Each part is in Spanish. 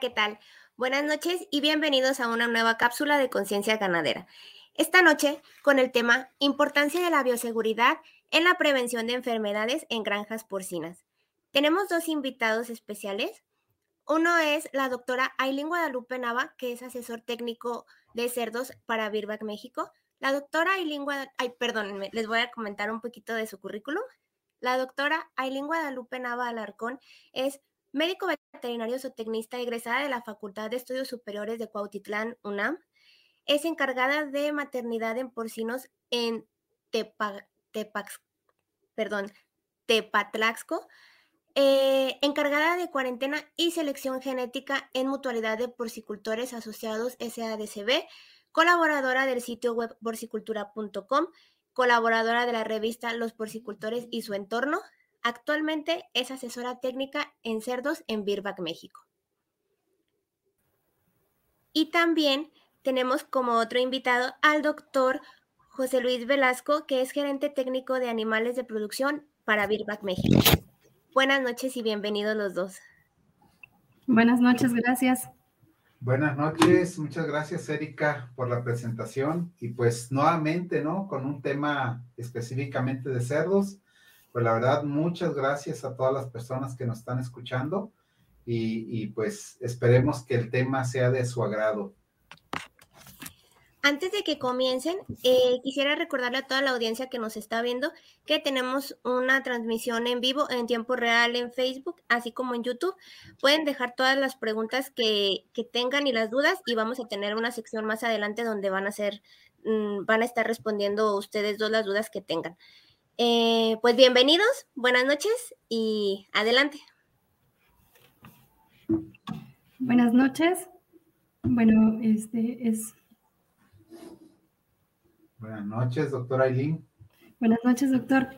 ¿qué tal? Buenas noches y bienvenidos a una nueva cápsula de conciencia ganadera. Esta noche con el tema Importancia de la bioseguridad en la prevención de enfermedades en granjas porcinas. Tenemos dos invitados especiales. Uno es la doctora Aileen Guadalupe Nava, que es asesor técnico de cerdos para Birbac México. La doctora Aileen Guadalupe, ay, perdón, les voy a comentar un poquito de su currículum. La doctora Aileen Guadalupe Nava Alarcón es médico veterinario zootecnista egresada de la Facultad de Estudios Superiores de Cuautitlán, UNAM. Es encargada de maternidad en porcinos en perdón, Tepatlaxco, eh, encargada de cuarentena y selección genética en mutualidad de porcicultores asociados SADCB, colaboradora del sitio web porcicultura.com, colaboradora de la revista Los Porcicultores y su entorno, Actualmente es asesora técnica en cerdos en Birbac, México. Y también tenemos como otro invitado al doctor José Luis Velasco, que es gerente técnico de animales de producción para Birbac, México. Buenas noches y bienvenidos los dos. Buenas noches, gracias. Buenas noches, muchas gracias Erika por la presentación y pues nuevamente, ¿no? Con un tema específicamente de cerdos pues la verdad, muchas gracias a todas las personas que nos están escuchando y, pues esperemos que el tema sea de su agrado. Antes de que comiencen, eh, quisiera recordarle a toda la audiencia que nos está viendo que tenemos una transmisión en vivo en tiempo real en Facebook, así como en YouTube. Pueden dejar todas las preguntas que, tengan y las dudas y vamos a tener una sección más adelante donde van a ser, mm, van a estar respondiendo ustedes dos las dudas que tengan. Eh, pues bienvenidos, buenas noches y adelante. Buenas noches. Bueno, este es. Buenas noches, doctor Aileen. Buenas noches, doctor.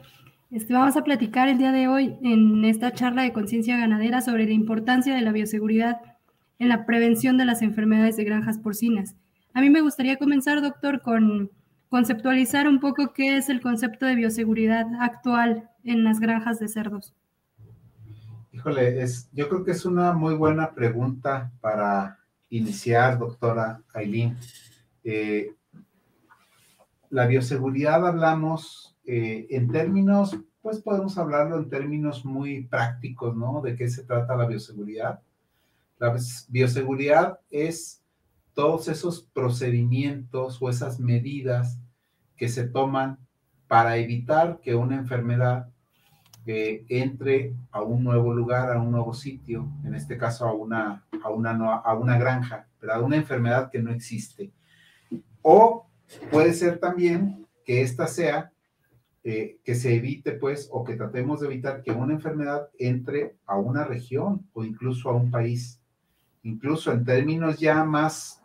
Este, vamos a platicar el día de hoy en esta charla de conciencia ganadera sobre la importancia de la bioseguridad en la prevención de las enfermedades de granjas porcinas. A mí me gustaría comenzar, doctor, con conceptualizar un poco qué es el concepto de bioseguridad actual en las granjas de cerdos. Híjole, yo creo que es una muy buena pregunta para iniciar, doctora Aileen. Eh, la bioseguridad hablamos eh, en términos, pues podemos hablarlo en términos muy prácticos, ¿no? ¿De qué se trata la bioseguridad? La bioseguridad es todos esos procedimientos o esas medidas que se toman para evitar que una enfermedad eh, entre a un nuevo lugar, a un nuevo sitio, en este caso a una, a una, a una granja, pero a una enfermedad que no existe. O puede ser también que esta sea, eh, que se evite pues, o que tratemos de evitar que una enfermedad entre a una región o incluso a un país. Incluso en términos ya más,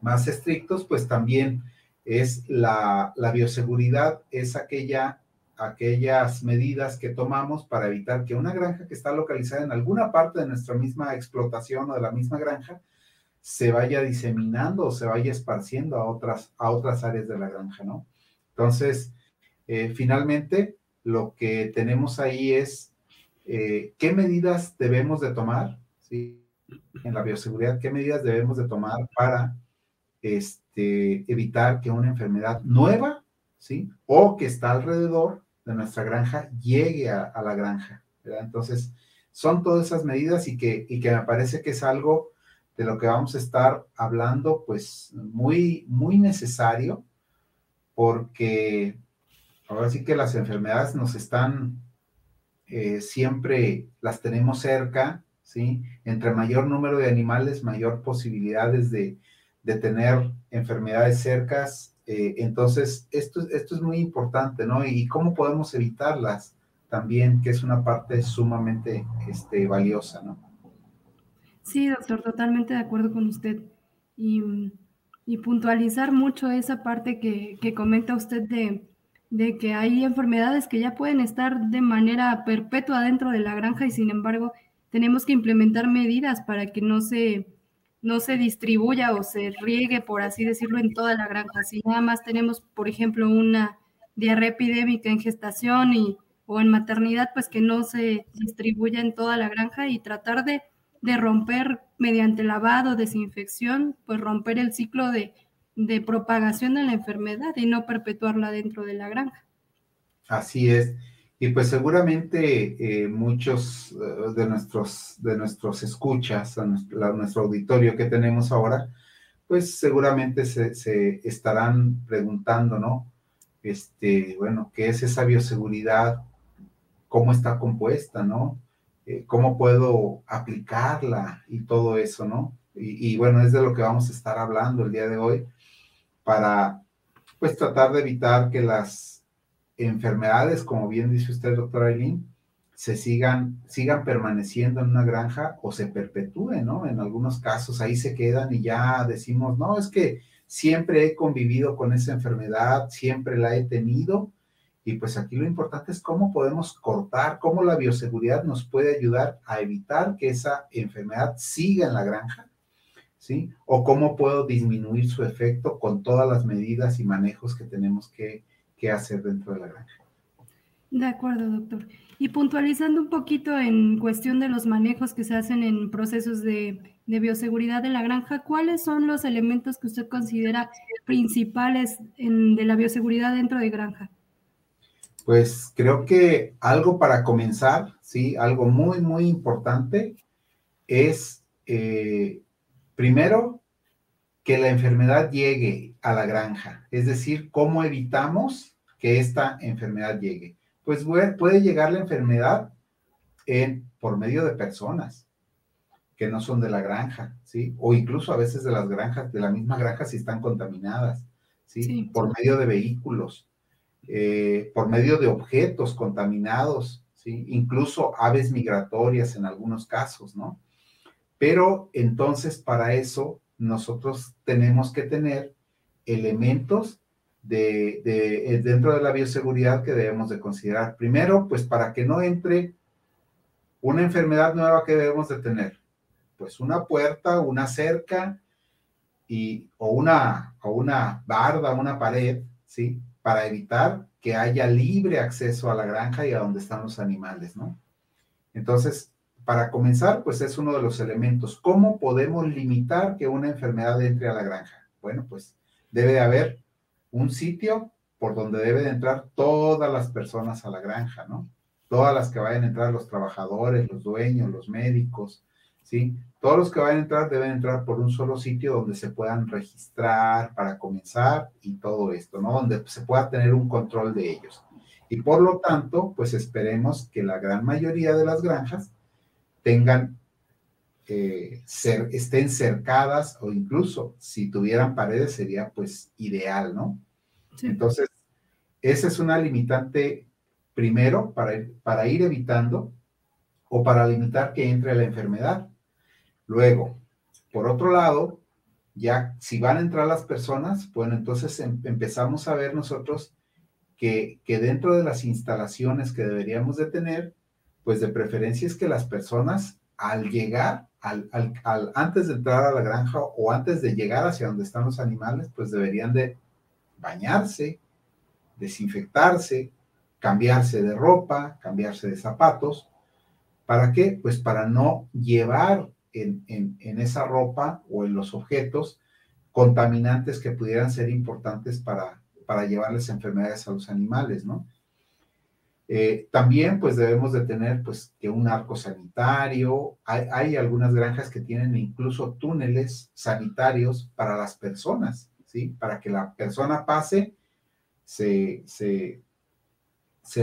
más estrictos, pues también es la, bioseguridad, es aquella, aquellas medidas que tomamos para evitar que una granja que está localizada en alguna parte de nuestra misma explotación o de la misma granja se vaya diseminando o se vaya esparciendo a otras, a otras áreas de la granja, ¿no? Entonces, eh, finalmente, lo que tenemos ahí es eh, qué medidas debemos de tomar, ¿sí? En la bioseguridad, qué medidas debemos de tomar para este, evitar que una enfermedad nueva, ¿sí? O que está alrededor de nuestra granja llegue a, la granja. Entonces, son todas esas medidas y que, y que me parece que es algo de lo que vamos a estar hablando, pues muy, muy necesario, porque ahora sí que las enfermedades nos están, eh, siempre las tenemos cerca, ¿sí? Entre mayor número de animales, mayor posibilidades de, de tener enfermedades cercas. Eh, entonces, esto, esto es muy importante, ¿no? Y cómo podemos evitarlas también, que es una parte sumamente este, valiosa, ¿no? Sí, doctor, totalmente de acuerdo con usted. Y, puntualizar mucho esa parte que, comenta usted de, de, que hay enfermedades que ya pueden estar de manera perpetua dentro de la granja y sin embargo tenemos que implementar medidas para que no se no se distribuya o se riegue, por así decirlo, en toda la granja. Si nada más tenemos, por ejemplo, una diarrea epidémica en gestación y, o en maternidad, pues que no se distribuya en toda la granja y tratar de, romper mediante lavado, desinfección, pues romper el ciclo de, de propagación de la enfermedad y no perpetuarla dentro de la granja. Así es. Y pues seguramente eh, muchos eh, de, nuestros, de nuestros escuchas, nuestro, auditorio que tenemos ahora, pues seguramente se, estarán preguntando, ¿no? Este, bueno, ¿qué es esa bioseguridad? ¿Cómo está compuesta, no? Eh, ¿Cómo puedo aplicarla y todo eso, no? Y bueno, es de lo que vamos a estar hablando el día de hoy para, pues, tratar de evitar que las enfermedades, como bien dice usted, doctor Aileen, se sigan, sigan permaneciendo en una granja o se perpetúen, ¿no? En algunos casos ahí se quedan y ya decimos, no, es que siempre he convivido con esa enfermedad, siempre la he tenido. Y pues aquí lo importante es cómo podemos cortar, cómo la bioseguridad nos puede ayudar a evitar que esa enfermedad siga en la granja, ¿sí? O cómo puedo disminuir su efecto con todas las medidas y manejos que tenemos que qué hacer dentro de la granja. De acuerdo, doctor. Y puntualizando un poquito en cuestión de los manejos que se hacen en procesos de, bioseguridad de la granja, ¿cuáles son los elementos que usted considera principales de la bioseguridad dentro de granja? Pues creo que algo para comenzar, sí, algo muy, muy importante es, eh, primero, que la enfermedad llegue a la granja, es decir, cómo evitamos que esta enfermedad llegue. Pues puede llegar la enfermedad en, por medio de personas que no son de la granja, ¿sí? O incluso a veces de las granjas, de la misma granja si están contaminadas, ¿sí? Por medio de vehículos, eh, por medio de objetos contaminados, ¿sí? Incluso aves migratorias en algunos casos, ¿no? Pero entonces para eso nosotros tenemos que tener elementos de, eh, dentro de la bioseguridad que debemos de considerar. Primero, pues para que no entre una enfermedad nueva que debemos de tener, pues una puerta, una cerca y, o, una, o una barda, una pared, ¿sí? Para evitar que haya libre acceso a la granja y a donde están los animales, ¿no? Entonces, para comenzar, pues es uno de los elementos. ¿Cómo podemos limitar que una enfermedad entre a la granja? Bueno, pues debe de haber un sitio por donde deben entrar todas las personas a la granja, ¿no? Todas las que vayan a entrar, los trabajadores, los dueños, los médicos, ¿sí? Todos los que vayan a entrar deben entrar por un solo sitio donde se puedan registrar para comenzar y todo esto, ¿no? Donde se pueda tener un control de ellos. Y por lo tanto, pues esperemos que la gran mayoría de las granjas tengan, eh, ser, estén cercadas o incluso si tuvieran paredes sería pues ideal, ¿no? Entonces, esa es una limitante primero para, para ir evitando o para limitar que entre la enfermedad. Luego, por otro lado, ya si van a entrar las personas, bueno, entonces em, empezamos a ver nosotros que, que, dentro de las instalaciones que deberíamos de tener, pues de preferencia es que las personas al llegar, al, antes de entrar a la granja o antes de llegar hacia donde están los animales, pues deberían de bañarse, desinfectarse, cambiarse de ropa, cambiarse de zapatos. ¿Para qué? Pues para no llevar en, en esa ropa o en los objetos contaminantes que pudieran ser importantes para, para llevarles enfermedades a los animales, ¿no? Eh, también pues debemos de tener pues que un arco sanitario, hay, algunas granjas que tienen incluso túneles sanitarios para las personas, ¿sí? Para que la persona pase, se, se,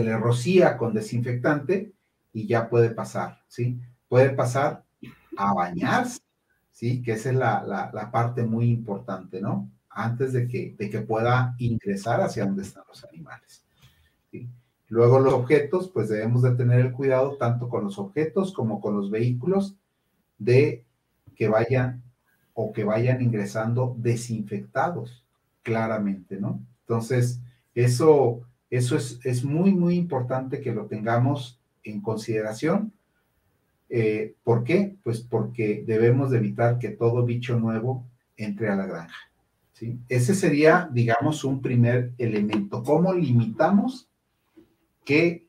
le rocía con desinfectante y ya puede pasar, ¿sí? Puede pasar a bañarse, ¿sí? Que esa es la, la, parte muy importante, ¿no? Antes de que, de que pueda ingresar hacia donde están los animales, ¿sí? Luego los objetos, pues debemos de tener el cuidado tanto con los objetos como con los vehículos de que vayan o que vayan ingresando desinfectados, claramente, ¿no? Entonces, eso, eso es, es muy, muy importante que lo tengamos en consideración. Eh, ¿Por qué? Pues porque debemos de evitar que todo bicho nuevo entre a la granja. ¿sí? Ese sería, digamos, un primer elemento. ¿Cómo limitamos que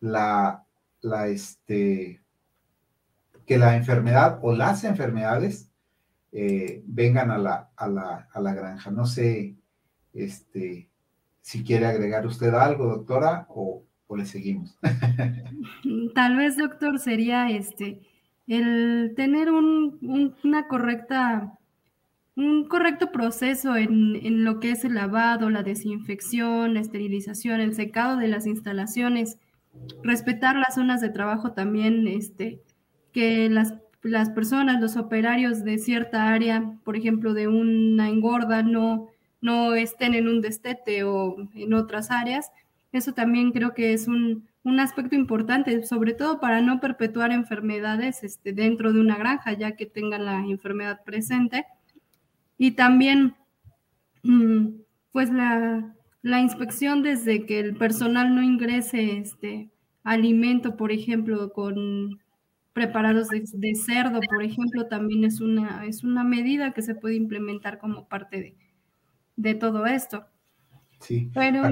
la, la, este, que la enfermedad o las enfermedades eh, vengan a la, a, la, a la, granja. No sé este, si quiere agregar usted algo, doctora, o, o le seguimos. Tal vez, doctor, sería este el tener un, una correcta un correcto proceso en, en, lo que es el lavado, la desinfección, la esterilización, el secado de las instalaciones, respetar las zonas de trabajo también, este, que las, las personas, los operarios de cierta área, por ejemplo, de una engorda, no, no estén en un destete o en otras áreas. Eso también creo que es un, un aspecto importante, sobre todo para no perpetuar enfermedades este, dentro de una granja, ya que tengan la enfermedad presente y también, mm, pues la, inspección desde que el personal no ingrese este alimento, por ejemplo, con preparados de, cerdo, por ejemplo, también es una, es una medida que se puede implementar como parte de, todo esto. Sí. Pero,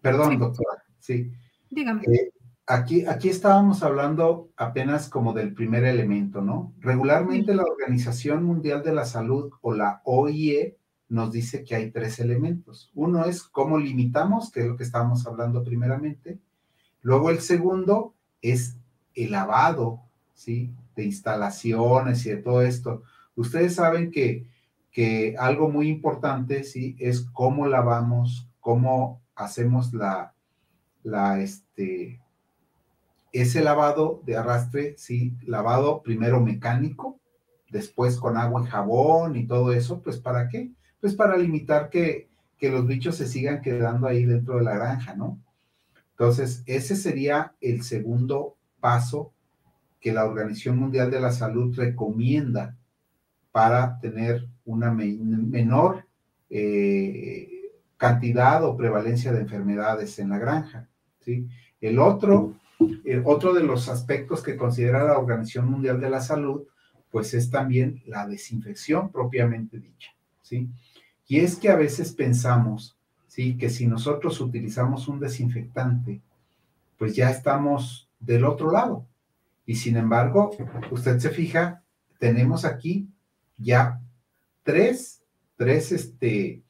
perdón, doctora. Sí. Dígame. Eh, Aquí, aquí estábamos hablando apenas como del primer elemento, ¿no? Regularmente la Organización Mundial de la Salud o la OIE nos dice que hay tres elementos. Uno es cómo limitamos, que es lo que estábamos hablando primeramente. Luego el segundo es el lavado, ¿sí? De instalaciones y de todo esto. Ustedes saben que, que algo muy importante, ¿sí? Es cómo lavamos, cómo hacemos la, la, este, ese lavado de arrastre, sí, lavado primero mecánico, después con agua y jabón y todo eso, pues ¿para qué? Pues para limitar que, que los bichos se sigan quedando ahí dentro de la granja, ¿no? Entonces, ese sería el segundo paso que la Organización Mundial de la Salud recomienda para tener una menor eh, cantidad o prevalencia de enfermedades en la granja. ¿sí? El otro eh, otro de los aspectos que considera la Organización Mundial de la Salud, pues es también la desinfección propiamente dicha, ¿sí? Y es que a veces pensamos, ¿sí? Que si nosotros utilizamos un desinfectante, pues ya estamos del otro lado. Y sin embargo, usted se fija, tenemos aquí ya tres, tres este,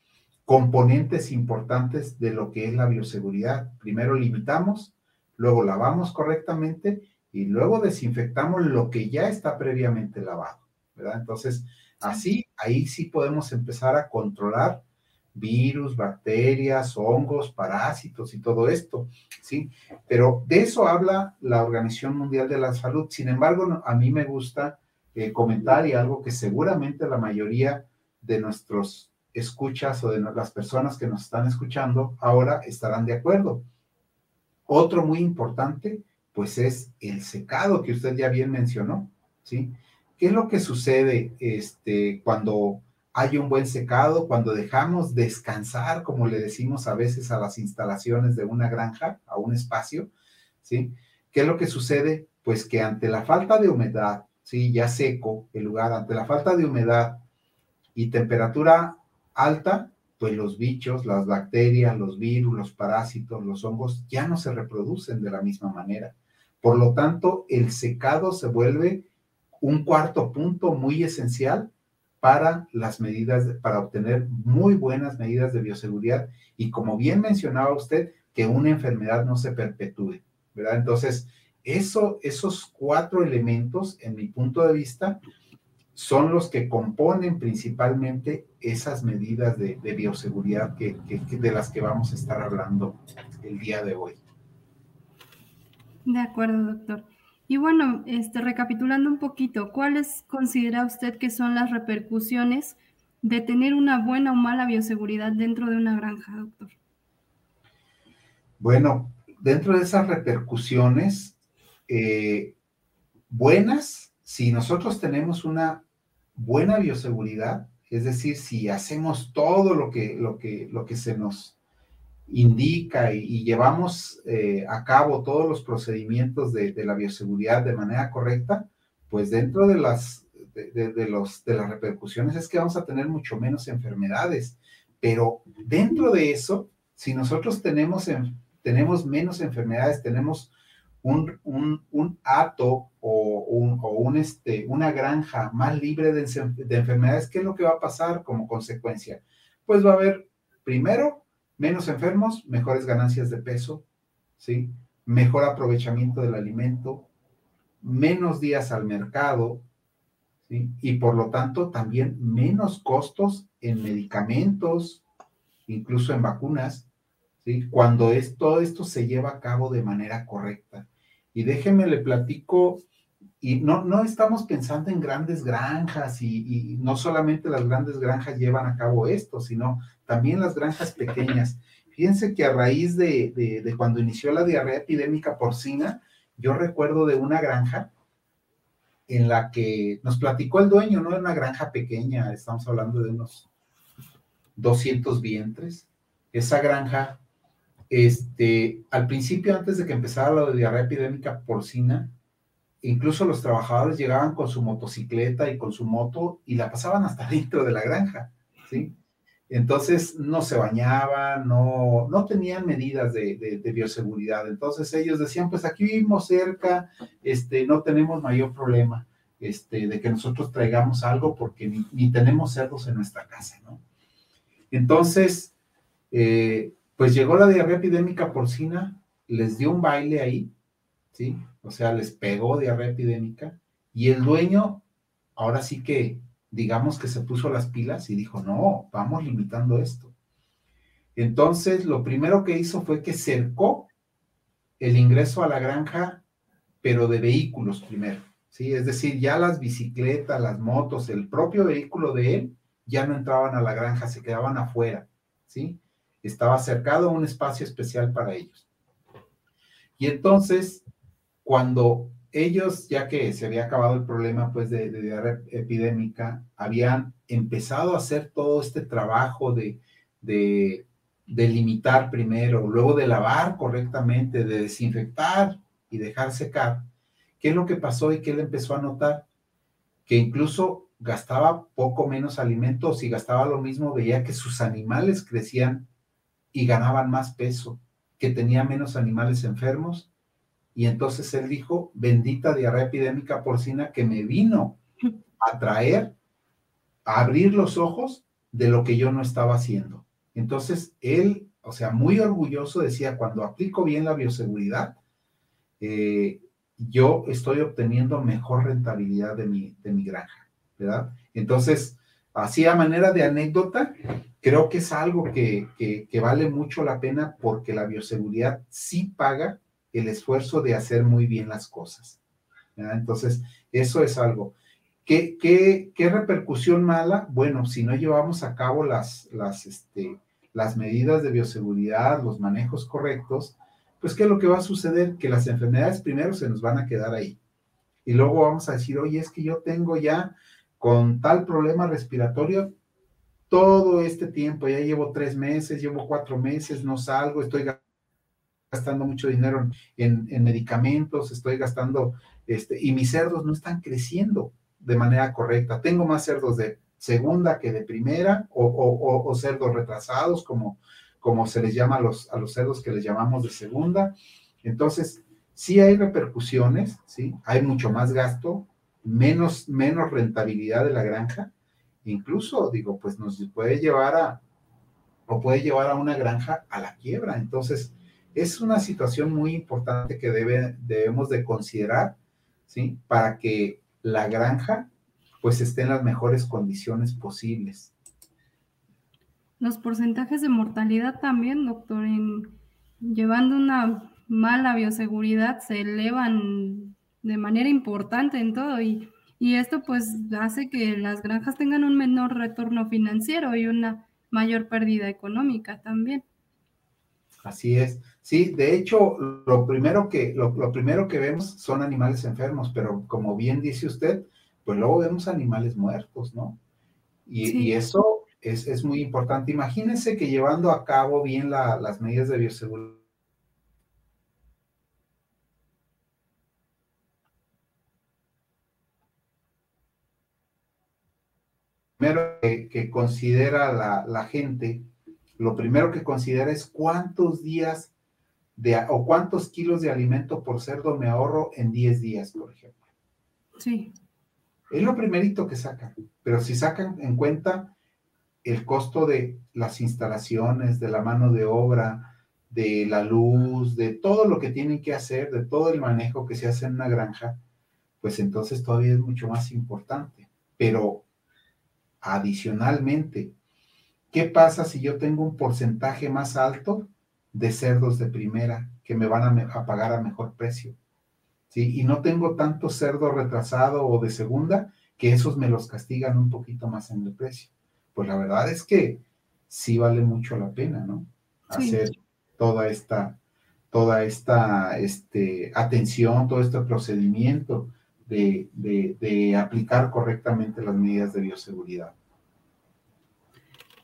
componentes importantes de lo que es la bioseguridad. Primero limitamos, luego lavamos correctamente y luego desinfectamos lo que ya está previamente lavado, ¿verdad? Entonces, así, ahí sí podemos empezar a controlar virus, bacterias, hongos, parásitos y todo esto, ¿sí? Pero de eso habla la Organización Mundial de la Salud. Sin embargo, a mí me gusta eh, comentar y algo que seguramente la mayoría de nuestros escuchas o de las personas que nos están escuchando ahora estarán de acuerdo. Otro muy importante, pues es el secado que usted ya bien mencionó, ¿sí? ¿Qué es lo que sucede este, cuando hay un buen secado, cuando dejamos descansar, como le decimos a veces a las instalaciones de una granja, a un espacio, ¿sí? ¿Qué es lo que sucede? Pues que ante la falta de humedad, ¿sí? Ya seco el lugar, ante la falta de humedad y temperatura alta, pues los bichos, las bacterias, los virus, los parásitos, los hongos ya no se reproducen de la misma manera. Por lo tanto, el secado se vuelve un cuarto punto muy esencial para las medidas, para obtener muy buenas medidas de bioseguridad y como bien mencionaba usted, que una enfermedad no se perpetúe, ¿verdad? Entonces, eso, esos cuatro elementos, en mi punto de vista, son los que componen principalmente esas medidas de, bioseguridad que, de las que vamos a estar hablando el día de hoy. De acuerdo, doctor. Y bueno, este, recapitulando un poquito, ¿cuáles considera usted que son las repercusiones de tener una buena o mala bioseguridad dentro de una granja, doctor? Bueno, dentro de esas repercusiones, eh, buenas, si nosotros tenemos una buena bioseguridad, es decir, si hacemos todo lo que, lo que, lo que se nos indica y, llevamos eh, a cabo todos los procedimientos de, la bioseguridad de manera correcta, pues dentro de las, de, los, de las repercusiones es que vamos a tener mucho menos enfermedades. Pero dentro de eso, si nosotros tenemos, tenemos menos enfermedades, tenemos un, un, hato o, un, o un, este, una granja más libre de, de enfermedades, ¿qué es lo que va a pasar como consecuencia? Pues va a haber, primero, menos enfermos, mejores ganancias de peso, ¿sí? Mejor aprovechamiento del alimento, menos días al mercado, ¿sí? Y por lo tanto también menos costos en medicamentos, incluso en vacunas, ¿sí? Cuando es, todo esto se lleva a cabo de manera correcta. Y déjeme le platico, y no, no estamos pensando en grandes granjas, y, no solamente las grandes granjas llevan a cabo esto, sino también las granjas pequeñas. Fíjense que a raíz de, de, cuando inició la diarrea epidémica porcina, yo recuerdo de una granja en la que nos platicó el dueño, no era una granja pequeña, estamos hablando de unos 200 vientres. Esa granja este, al principio, antes de que empezara la diarrea epidémica porcina, incluso los trabajadores llegaban con su motocicleta y con su moto y la pasaban hasta dentro de la granja, ¿sí? Entonces no se bañaban, no, no tenían medidas de, bioseguridad. Entonces ellos decían, pues aquí vivimos cerca, este, no tenemos mayor problema este, de que nosotros traigamos algo porque ni, ni tenemos cerdos en nuestra casa, ¿no? Entonces, eh, pues llegó la diarrea epidémica porcina, les dio un baile ahí, ¿sí? O sea, les pegó diarrea epidémica y el dueño, ahora sí que, digamos que se puso las pilas y dijo, no, vamos limitando esto. Entonces, lo primero que hizo fue que cercó el ingreso a la granja, pero de vehículos primero, ¿sí? Es decir, ya las bicicletas, las motos, el propio vehículo de él, ya no entraban a la granja, se quedaban afuera, ¿sí? Estaba cercado a un espacio especial para ellos. Y entonces, cuando ellos, ya que se había acabado el problema pues de, diarrea epidémica, habían empezado a hacer todo este trabajo de, de, de limitar primero, luego de lavar correctamente, de desinfectar y dejar secar, ¿qué es lo que pasó y qué él empezó a notar? Que incluso gastaba poco menos alimentos y gastaba lo mismo, veía que sus animales crecían y ganaban más peso, que tenía menos animales enfermos. Y entonces él dijo, bendita diarrea epidémica porcina que me vino a traer, a abrir los ojos de lo que yo no estaba haciendo. Entonces él, o sea, muy orgulloso decía, cuando aplico bien la bioseguridad, eh, yo estoy obteniendo mejor rentabilidad de mi, de mi granja, ¿verdad? Entonces, así a manera de anécdota, creo que es algo que, vale mucho la pena porque la bioseguridad sí paga el esfuerzo de hacer muy bien las cosas. Entonces, eso es algo. ¿Qué, qué, repercusión mala? Bueno, si no llevamos a cabo las, las, este, las medidas de bioseguridad, los manejos correctos, pues ¿qué es lo que va a suceder? Que las enfermedades primero se nos van a quedar ahí. Y luego vamos a decir, oye, es que yo tengo ya con tal problema respiratorio, todo este tiempo, ya llevo tres meses, llevo cuatro meses, no salgo, estoy gastando mucho dinero en, medicamentos, estoy gastando, este, y mis cerdos no están creciendo de manera correcta. Tengo más cerdos de segunda que de primera, o, cerdos retrasados, como, como se les llama a los, a los cerdos que les llamamos de segunda. Entonces, sí hay repercusiones, sí, hay mucho más gasto, menos, menos rentabilidad de la granja, incluso, digo, pues nos puede llevar a, o puede llevar a una granja a la quiebra. Entonces, es una situación muy importante que debe, debemos de considerar, ¿sí? Para que la granja, pues, esté en las mejores condiciones posibles. Los porcentajes de mortalidad también, doctor, en, llevando una mala bioseguridad se elevan de manera importante en todo y y esto pues hace que las granjas tengan un menor retorno financiero y una mayor pérdida económica también. Así es. Sí, de hecho, lo primero que, lo, primero que vemos son animales enfermos, pero como bien dice usted, pues luego vemos animales muertos, ¿no? Y, eso es, es, muy importante. Imagínense que llevando a cabo bien las medidas de bioseguridad, primero que, considera la, gente, lo primero que considera es cuántos días de, o cuántos kilos de alimento por cerdo me ahorro en 10 días, por ejemplo. Sí. Es lo primerito que sacan, pero si sacan en cuenta el costo de las instalaciones, de la mano de obra, de la luz, de todo lo que tienen que hacer, de todo el manejo que se hace en una granja, pues entonces todavía es mucho más importante. Pero adicionalmente, ¿qué pasa si yo tengo un porcentaje más alto de cerdos de primera que me van a, pagar a mejor precio? ¿Sí? Y no tengo tanto cerdo retrasado o de segunda que esos me los castigan un poquito más en el precio. Pues la verdad es que sí vale mucho la pena, ¿no? Hacer toda esta, toda esta este, atención, todo este procedimiento de, aplicar correctamente las medidas de bioseguridad.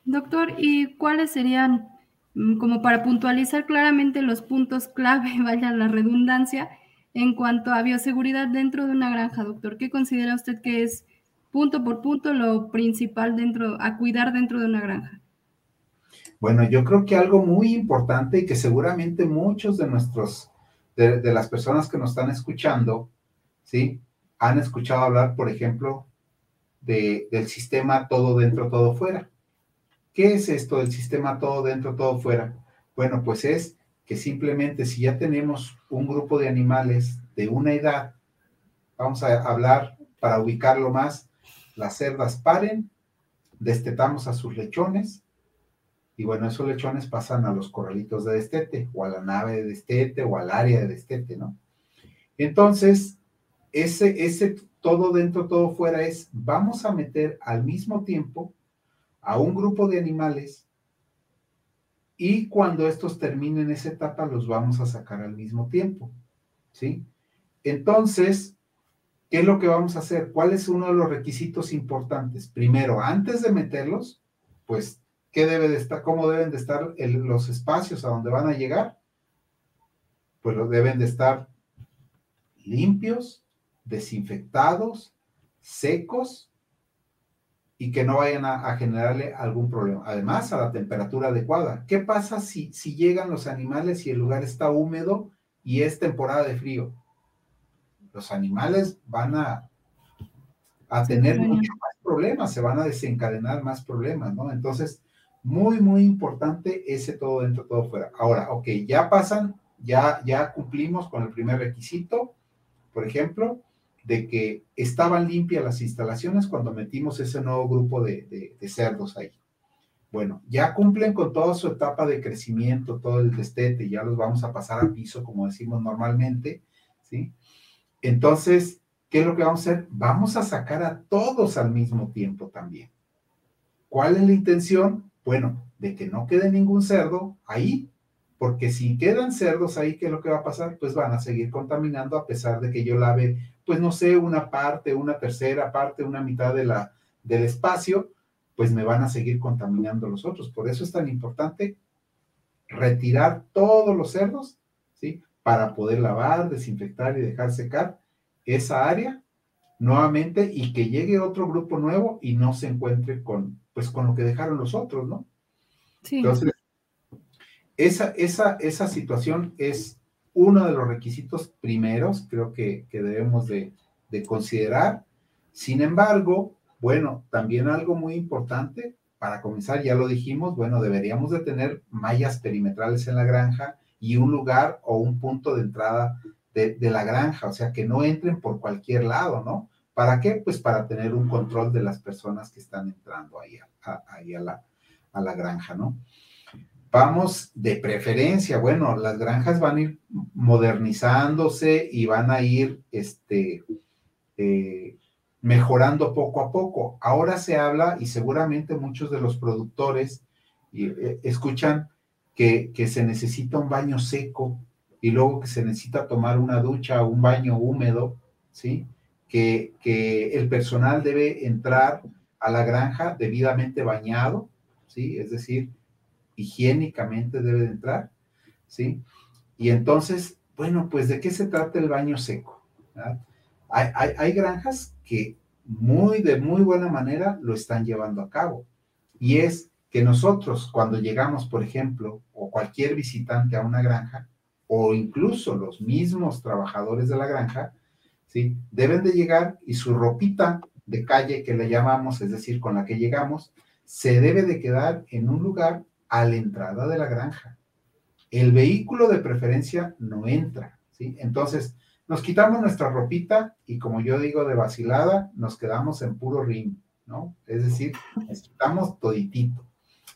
Doctor, ¿y cuáles serían, mm, como para puntualizar claramente los puntos clave, vaya la redundancia, en cuanto a bioseguridad dentro de una granja, doctor? ¿Qué considera usted que es punto por punto lo principal dentro, a cuidar dentro de una granja? Bueno, yo creo que algo muy importante y que seguramente muchos de nuestros, de, de las personas que nos están escuchando, ¿sí? Han escuchado hablar, por ejemplo, del sistema todo dentro, todo fuera. ¿Qué es esto del sistema todo dentro, todo fuera? Bueno, pues es que simplemente si ya tenemos un grupo de animales de una edad, vamos a hablar para ubicarlo más, las cerdas paren, destetamos a sus lechones, y bueno, esos lechones pasan a los corralitos de destete, o a la nave de destete, o al área de destete, ¿no? Entonces, ese, ese todo dentro, todo fuera es, vamos a meter al mismo tiempo a un grupo de animales y cuando estos terminen esa etapa los vamos a sacar al mismo tiempo, ¿sí? Entonces, ¿qué es lo que vamos a hacer? ¿Cuál es uno de los requisitos importantes? Primero, antes de meterlos, pues, ¿qué debe de estar, cómo deben de estar los espacios a donde van a llegar? Pues los deben de estar limpios, desinfectados, secos y que no vayan a, generarle algún problema. Además, a la temperatura adecuada. ¿Qué pasa si, si llegan los animales y el lugar está húmedo y es temporada de frío? Los animales van a, a tener muchos más problemas, se van a desencadenar más problemas, ¿no? Entonces, muy, muy importante ese todo dentro, todo fuera. Ahora, ok, ya pasan, ya, ya cumplimos con el primer requisito, por ejemplo, de que estaban limpias las instalaciones cuando metimos ese nuevo grupo de, cerdos ahí. Bueno, ya cumplen con toda su etapa de crecimiento, todo el destete, ya los vamos a pasar a piso, como decimos normalmente, ¿sí? Entonces, ¿qué es lo que vamos a hacer? Vamos a sacar a todos al mismo tiempo también. ¿Cuál es la intención? Bueno, de que no quede ningún cerdo ahí, porque si quedan cerdos ahí, ¿qué es lo que va a pasar? Pues van a seguir contaminando a pesar de que yo lave pues no sé, una parte, una tercera parte, una mitad de la, del espacio, pues me van a seguir contaminando los otros. Por eso es tan importante retirar todos los cerdos, ¿sí? Para poder lavar, desinfectar y dejar secar esa área nuevamente y que llegue otro grupo nuevo y no se encuentre con, pues con lo que dejaron los otros, ¿no? Sí. Entonces, esa, esa, esa situación es uno de los requisitos primeros, creo que, debemos de, considerar. Sin embargo, bueno, también algo muy importante, para comenzar, ya lo dijimos, bueno, deberíamos de tener mallas perimetrales en la granja y un lugar o un punto de entrada de, la granja, o sea, que no entren por cualquier lado, ¿no? ¿Para qué? Pues para tener un control de las personas que están entrando ahí, a la granja, ¿no? Vamos de preferencia, bueno, las granjas van a ir modernizándose y van a ir este, eh, mejorando poco a poco. Ahora se habla y seguramente muchos de los productores eh, escuchan que, se necesita un baño seco y luego que se necesita tomar una ducha o un baño húmedo, ¿sí? Que, que el personal debe entrar a la granja debidamente bañado, ¿sí? Es decir, higiénicamente debe de entrar, ¿sí? Y entonces, bueno, pues ¿de qué se trata el baño seco? Hay, granjas que muy de muy buena manera lo están llevando a cabo. Y es que nosotros cuando llegamos, por ejemplo, o cualquier visitante a una granja, o incluso los mismos trabajadores de la granja, ¿sí? Deben de llegar y su ropita de calle que le llamamos, es decir, con la que llegamos, se debe de quedar en un lugar a la entrada de la granja. El vehículo de preferencia no entra, ¿sí? Entonces, nos quitamos nuestra ropita y como yo digo de vacilada, nos quedamos en puro rim, ¿no? Es decir, nos quitamos toditito,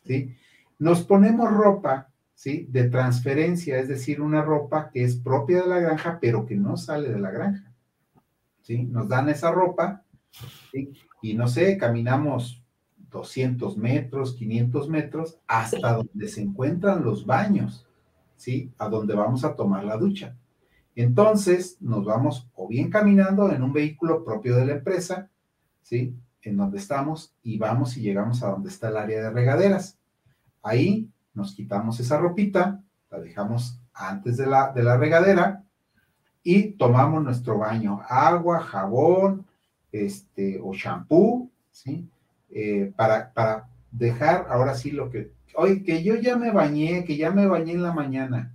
¿sí? Nos ponemos ropa, ¿sí? De transferencia, es decir, una ropa que es propia de la granja, pero que no sale de la granja, ¿sí? Nos dan esa ropa. Y no sé, caminamos 200 metros, 500 metros, hasta donde se encuentran los baños, ¿sí? A donde vamos a tomar la ducha. Entonces, nos vamos o bien caminando en un vehículo propio de la empresa, ¿sí? En donde estamos y vamos y llegamos a donde está el área de regaderas. Ahí nos quitamos esa ropita, la dejamos antes de la, de la regadera y tomamos nuestro baño, agua, jabón, este, o shampoo, ¿sí? Eh, para, para dejar ahora sí lo que, oye, que yo ya me bañé, que ya me bañé en la mañana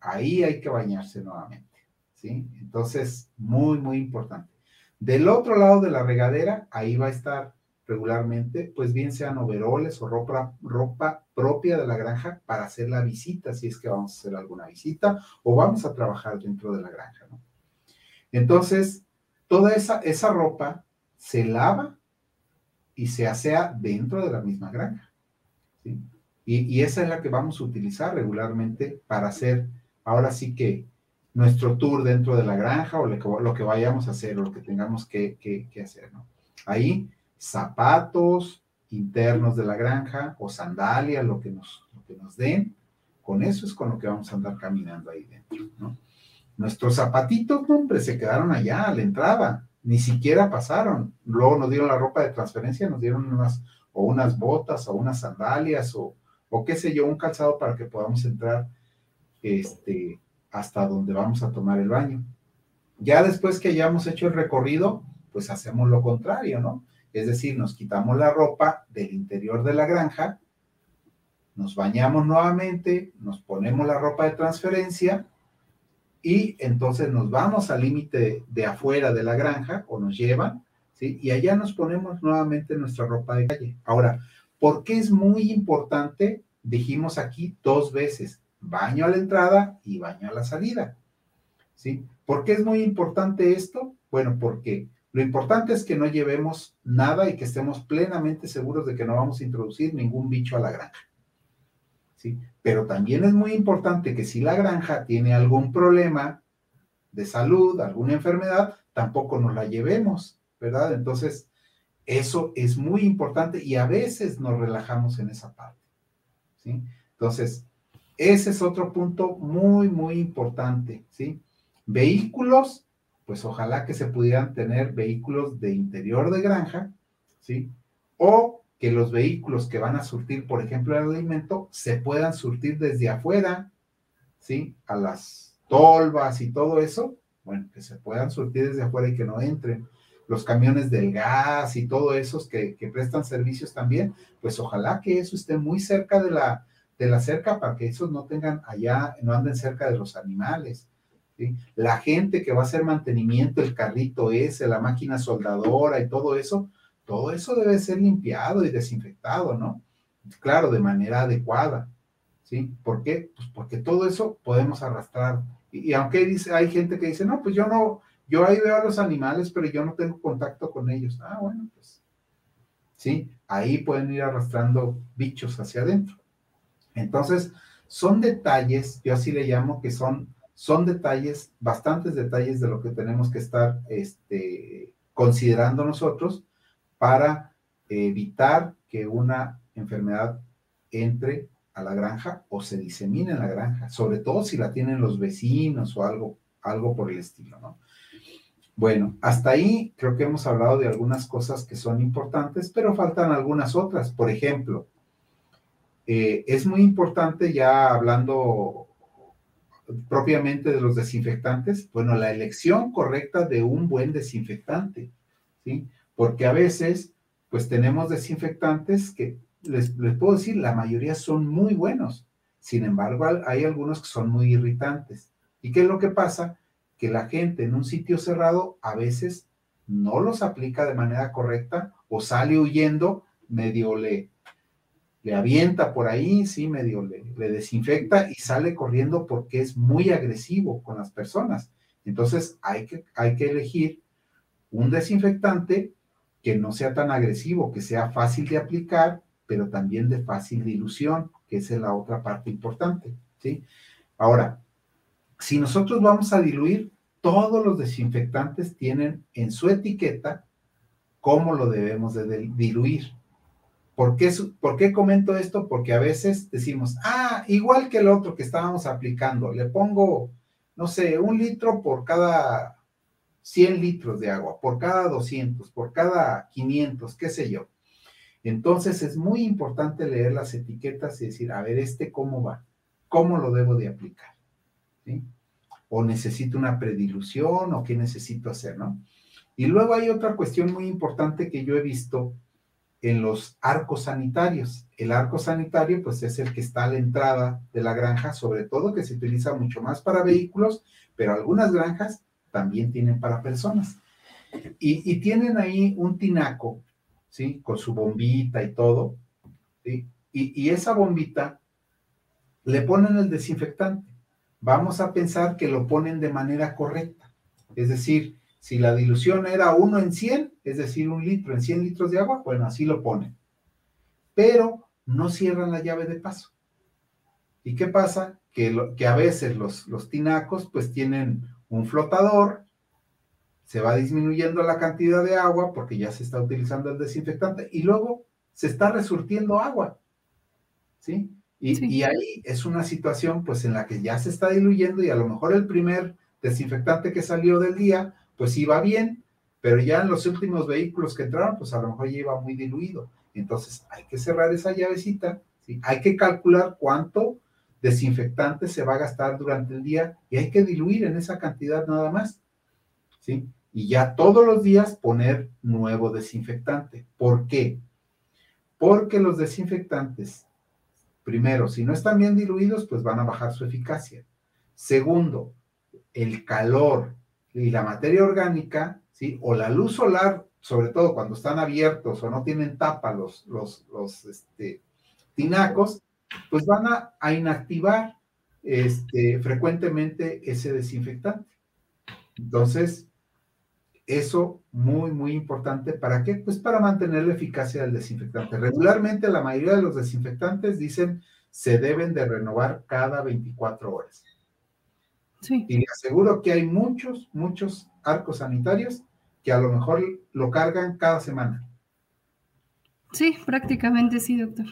ahí hay que bañarse nuevamente, ¿sí? Entonces, muy, muy importante. Del otro lado de la regadera, ahí va a estar regularmente, pues bien sean overoles o ropa, ropa propia de la granja para hacer la visita, si es que vamos a hacer alguna visita o vamos a trabajar dentro de la granja. Entonces, toda esa, esa ropa se lava y se asea dentro de la misma granja, ¿sí? Y, y esa es la que vamos a utilizar regularmente para hacer ahora sí que nuestro tour dentro de la granja o lo que, vayamos a hacer o lo que tengamos que, hacer, ¿no? Ahí, zapatos internos de la granja o sandalias, lo que, nos, que nos den, con eso es con lo que vamos a andar caminando ahí dentro, ¿no? Nuestros zapatitos, hombre, se quedaron allá a la entrada, ni siquiera pasaron. Luego nos dieron la ropa de transferencia, nos dieron unas, o unas botas, o unas sandalias, o, o qué sé yo, un calzado para que podamos entrar este, hasta donde vamos a tomar el baño. Ya después que hayamos hecho el recorrido, pues hacemos lo contrario, ¿no? Es decir, nos quitamos la ropa del interior de la granja, nos bañamos nuevamente, nos ponemos la ropa de transferencia y entonces nos vamos al límite de afuera de la granja o nos llevan, ¿sí? Y allá nos ponemos nuevamente nuestra ropa de calle. Ahora, ¿por qué es muy importante? Dijimos aquí dos veces, baño a la entrada y baño a la salida. ¿Sí? ¿Por qué es muy importante esto? Bueno, porque lo importante es que no llevemos nada y que estemos plenamente seguros de que no vamos a introducir ningún bicho a la granja. ¿Sí? Pero también es muy importante que si la granja tiene algún problema de salud, alguna enfermedad, tampoco nos la llevemos, ¿verdad? Entonces, eso es muy importante y a veces nos relajamos en esa parte. ¿sí? Entonces, ese es otro punto muy, muy importante, ¿sí? Vehículos, pues ojalá que se pudieran tener vehículos de interior de granja, ¿sí? O que los vehículos que van a surtir, por ejemplo, el alimento, se puedan surtir desde afuera, ¿sí? A las tolvas y todo eso, bueno, que se puedan surtir desde afuera y que no entren. Los camiones del gas y todo esos que, que prestan servicios también, pues ojalá que eso esté muy cerca de la, de la cerca para que esos no tengan allá, no anden cerca de los animales. La gente que va a hacer mantenimiento, el carrito ese, la máquina soldadora y todo eso, todo eso debe ser limpiado y desinfectado, ¿no? Claro, de manera adecuada. ¿Sí? ¿Por qué? Pues porque todo eso podemos arrastrar. Y, aunque dice, hay gente que dice, no, pues yo no, yo ahí veo a los animales, pero yo no tengo contacto con ellos. Ah, bueno, pues sí, ahí pueden ir arrastrando bichos hacia adentro. Entonces, son detalles, yo así le llamo que son, son detalles, bastantes detalles de lo que tenemos que estar este, considerando nosotros para evitar que una enfermedad entre a la granja o se disemine en la granja, sobre todo si la tienen los vecinos o algo, algo por el estilo, ¿no? Bueno, hasta ahí creo que hemos hablado de algunas cosas que son importantes, pero faltan algunas otras. Por ejemplo, eh, es muy importante ya hablando propiamente de los desinfectantes, bueno, la elección correcta de un buen desinfectante, ¿sí? Porque a veces, pues tenemos desinfectantes que, les, les puedo decir, la mayoría son muy buenos. Sin embargo, hay algunos que son muy irritantes. ¿Y qué es lo que pasa? Que la gente en un sitio cerrado a veces no los aplica de manera correcta o sale huyendo, medio le, le avienta por ahí, sí, medio le, le desinfecta y sale corriendo porque es muy agresivo con las personas. Entonces hay que, hay que elegir un desinfectante que no sea tan agresivo, que sea fácil de aplicar, pero también de fácil dilución, que esa es la otra parte importante, ¿sí? Ahora, si nosotros vamos a diluir, todos los desinfectantes tienen en su etiqueta cómo lo debemos de diluir. ¿Por qué, ¿Por qué comento esto? Porque a veces decimos, ah, igual que el otro que estábamos aplicando, le pongo, no sé, un litro por cada 100 litros de agua, por cada 200, por cada 500, qué sé yo. Entonces es muy importante leer las etiquetas y decir, a ver, este cómo va, cómo lo debo de aplicar. ¿Sí? O necesito una predilución o qué necesito hacer, ¿no? Y luego hay otra cuestión muy importante que yo he visto en los arcos sanitarios. El arco sanitario, pues es el que está a la entrada de la granja, sobre todo que se utiliza mucho más para vehículos, pero algunas granjas también tienen para personas. Y, tienen ahí un tinaco, ¿sí? Con su bombita y todo, ¿sí? Y, esa bombita le ponen el desinfectante. Vamos a pensar que lo ponen de manera correcta. Es decir, si la dilución era 1 en 100, es decir, un litro en 100 litros de agua, bueno, así lo ponen. Pero no cierran la llave de paso. ¿Y qué pasa? Que, a veces los tinacos pues tienen un flotador, se va disminuyendo la cantidad de agua porque ya se está utilizando el desinfectante y luego se está resurtiendo agua. ¿Sí? Y, y, ahí es una situación pues en la que ya se está diluyendo y a lo mejor el primer desinfectante que salió del día pues iba bien, pero ya en los últimos vehículos que entraron pues a lo mejor ya iba muy diluido. Entonces hay que cerrar esa llavecita, ¿sí? hay que calcular cuánto desinfectante se va a gastar durante el día y hay que diluir en esa cantidad nada más. ¿Sí? Y ya todos los días poner nuevo desinfectante. ¿Por qué? Porque los desinfectantes, primero, si no están bien diluidos, pues van a bajar su eficacia. Segundo, el calor y la materia orgánica, ¿sí? O la luz solar, sobre todo cuando están abiertos o no tienen tapa los, los, los este, tinacos, pues van a, inactivar este, frecuentemente ese desinfectante. Entonces, eso muy, muy importante. ¿Para qué? Pues para mantener la eficacia del desinfectante. Regularmente la mayoría de los desinfectantes dicen se deben de renovar cada 24 horas. Sí. Y le aseguro que hay muchos, muchos arcos sanitarios que a lo mejor lo cargan cada semana. Sí, prácticamente sí, doctor.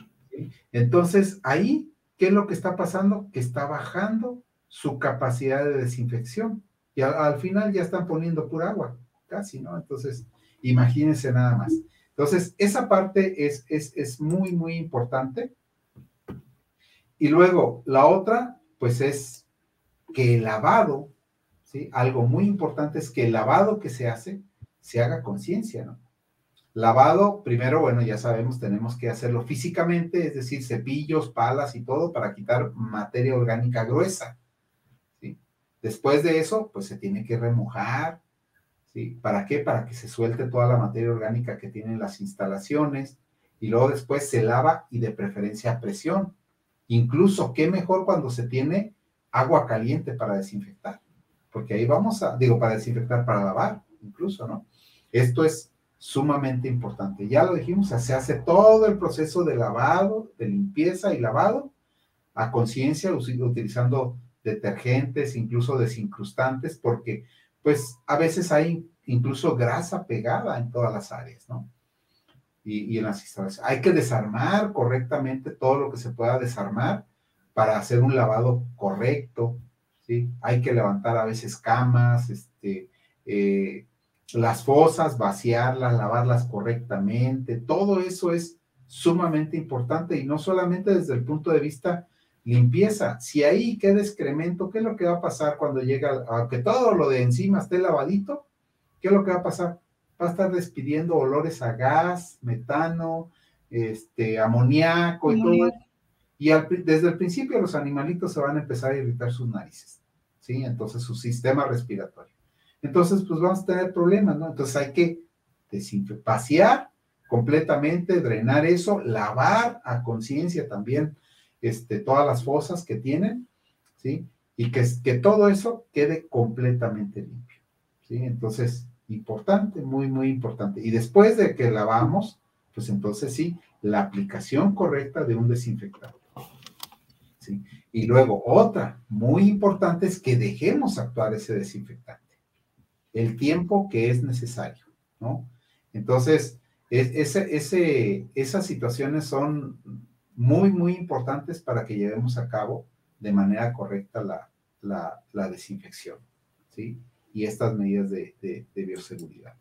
Entonces, ahí, ¿qué es lo que está pasando? Que está bajando su capacidad de desinfección. Y al, final ya están poniendo pura agua, casi, ¿no? Entonces, imagínense nada más. Entonces, esa parte es, es, es muy, muy importante. Y luego, la otra, pues es que el lavado, ¿sí? Algo muy importante es que el lavado que se hace, se haga conciencia, ¿no? Lavado, primero, bueno, ya sabemos, tenemos que hacerlo físicamente, es decir, cepillos, palas y todo para quitar materia orgánica gruesa. ¿sí? Después de eso, pues se tiene que remojar. ¿sí? ¿Para qué? Para que se suelte toda la materia orgánica que tienen las instalaciones. Y luego después se lava y de preferencia a presión. Incluso, qué mejor cuando se tiene agua caliente para desinfectar. Porque ahí vamos a, digo, para desinfectar, para lavar, incluso, ¿no? Esto es sumamente importante. Ya lo dijimos, se hace todo el proceso de lavado, de limpieza y lavado a conciencia, utilizando detergentes, incluso desincrustantes, porque pues a veces hay incluso grasa pegada en todas las áreas, ¿no? Y, en las instalaciones. Hay que desarmar correctamente todo lo que se pueda desarmar para hacer un lavado correcto, ¿sí? Hay que levantar a veces camas, este, eh, las fosas, vaciarlas, lavarlas correctamente, todo eso es sumamente importante y no solamente desde el punto de vista limpieza. Si ahí queda excremento, ¿qué es lo que va a pasar cuando llega, a que todo lo de encima esté lavadito? ¿Qué es lo que va a pasar? Va a estar despidiendo olores a gas, metano, este, amoníaco y todo. Y desde el principio los animalitos se van a empezar a irritar sus narices, ¿sí? Entonces su sistema respiratorio. Entonces, pues vamos a tener problemas, ¿no? Entonces hay que pasear completamente, drenar eso, lavar a conciencia también este, todas las fosas que tienen, ¿sí? Y que, que todo eso quede completamente limpio, ¿sí? Entonces, importante, muy, muy importante. Y después de que lavamos, pues entonces sí, la aplicación correcta de un desinfectante. ¿sí? Y luego otra muy importante es que dejemos actuar ese desinfectante el tiempo que es necesario, ¿no? Entonces, ese, ese, esas situaciones son muy, muy importantes para que llevemos a cabo de manera correcta la, la, desinfección, ¿sí? Y estas medidas de, de, de bioseguridad.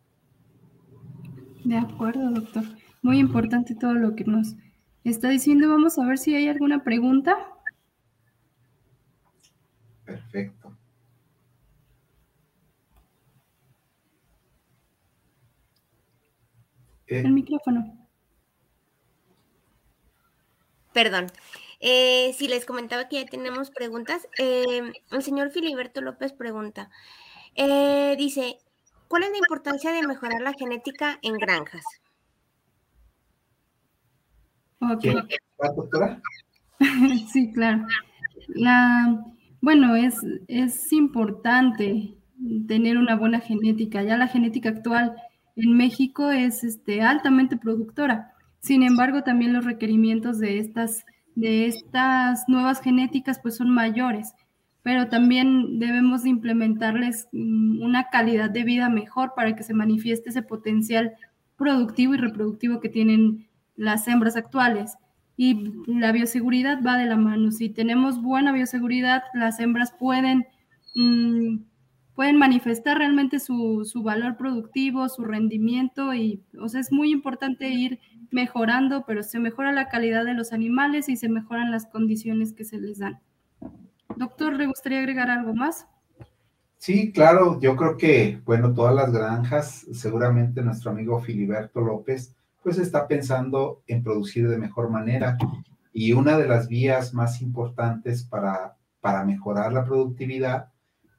De acuerdo, doctor. Muy importante todo lo que nos está diciendo. Vamos a ver si hay alguna pregunta. Perfecto. Eh, el micrófono. Perdón. Eh, si les comentaba que ya tenemos preguntas, eh, el señor Filiberto López pregunta, dice, ¿cuál es la importancia de mejorar la genética en granjas? sí, claro. La, bueno, es, es importante tener una buena genética. Ya la genética actual en México es este, altamente productora. Sin embargo, también los requerimientos de estas, de estas nuevas genéticas pues son mayores, pero también debemos implementarles mm, una calidad de vida mejor para que se manifieste ese potencial productivo y reproductivo que tienen las hembras actuales. Y la bioseguridad va de la mano. Si tenemos buena bioseguridad, las hembras pueden mm, pueden manifestar realmente su, valor productivo, su rendimiento y, o sea, es muy importante ir mejorando, pero se mejora la calidad de los animales y se mejoran las condiciones que se les dan. Doctor, ¿le gustaría agregar algo más? Sí, claro, yo creo que, bueno, todas las granjas, seguramente nuestro amigo Filiberto López, pues está pensando en producir de mejor manera y una de las vías más importantes para, para mejorar la productividad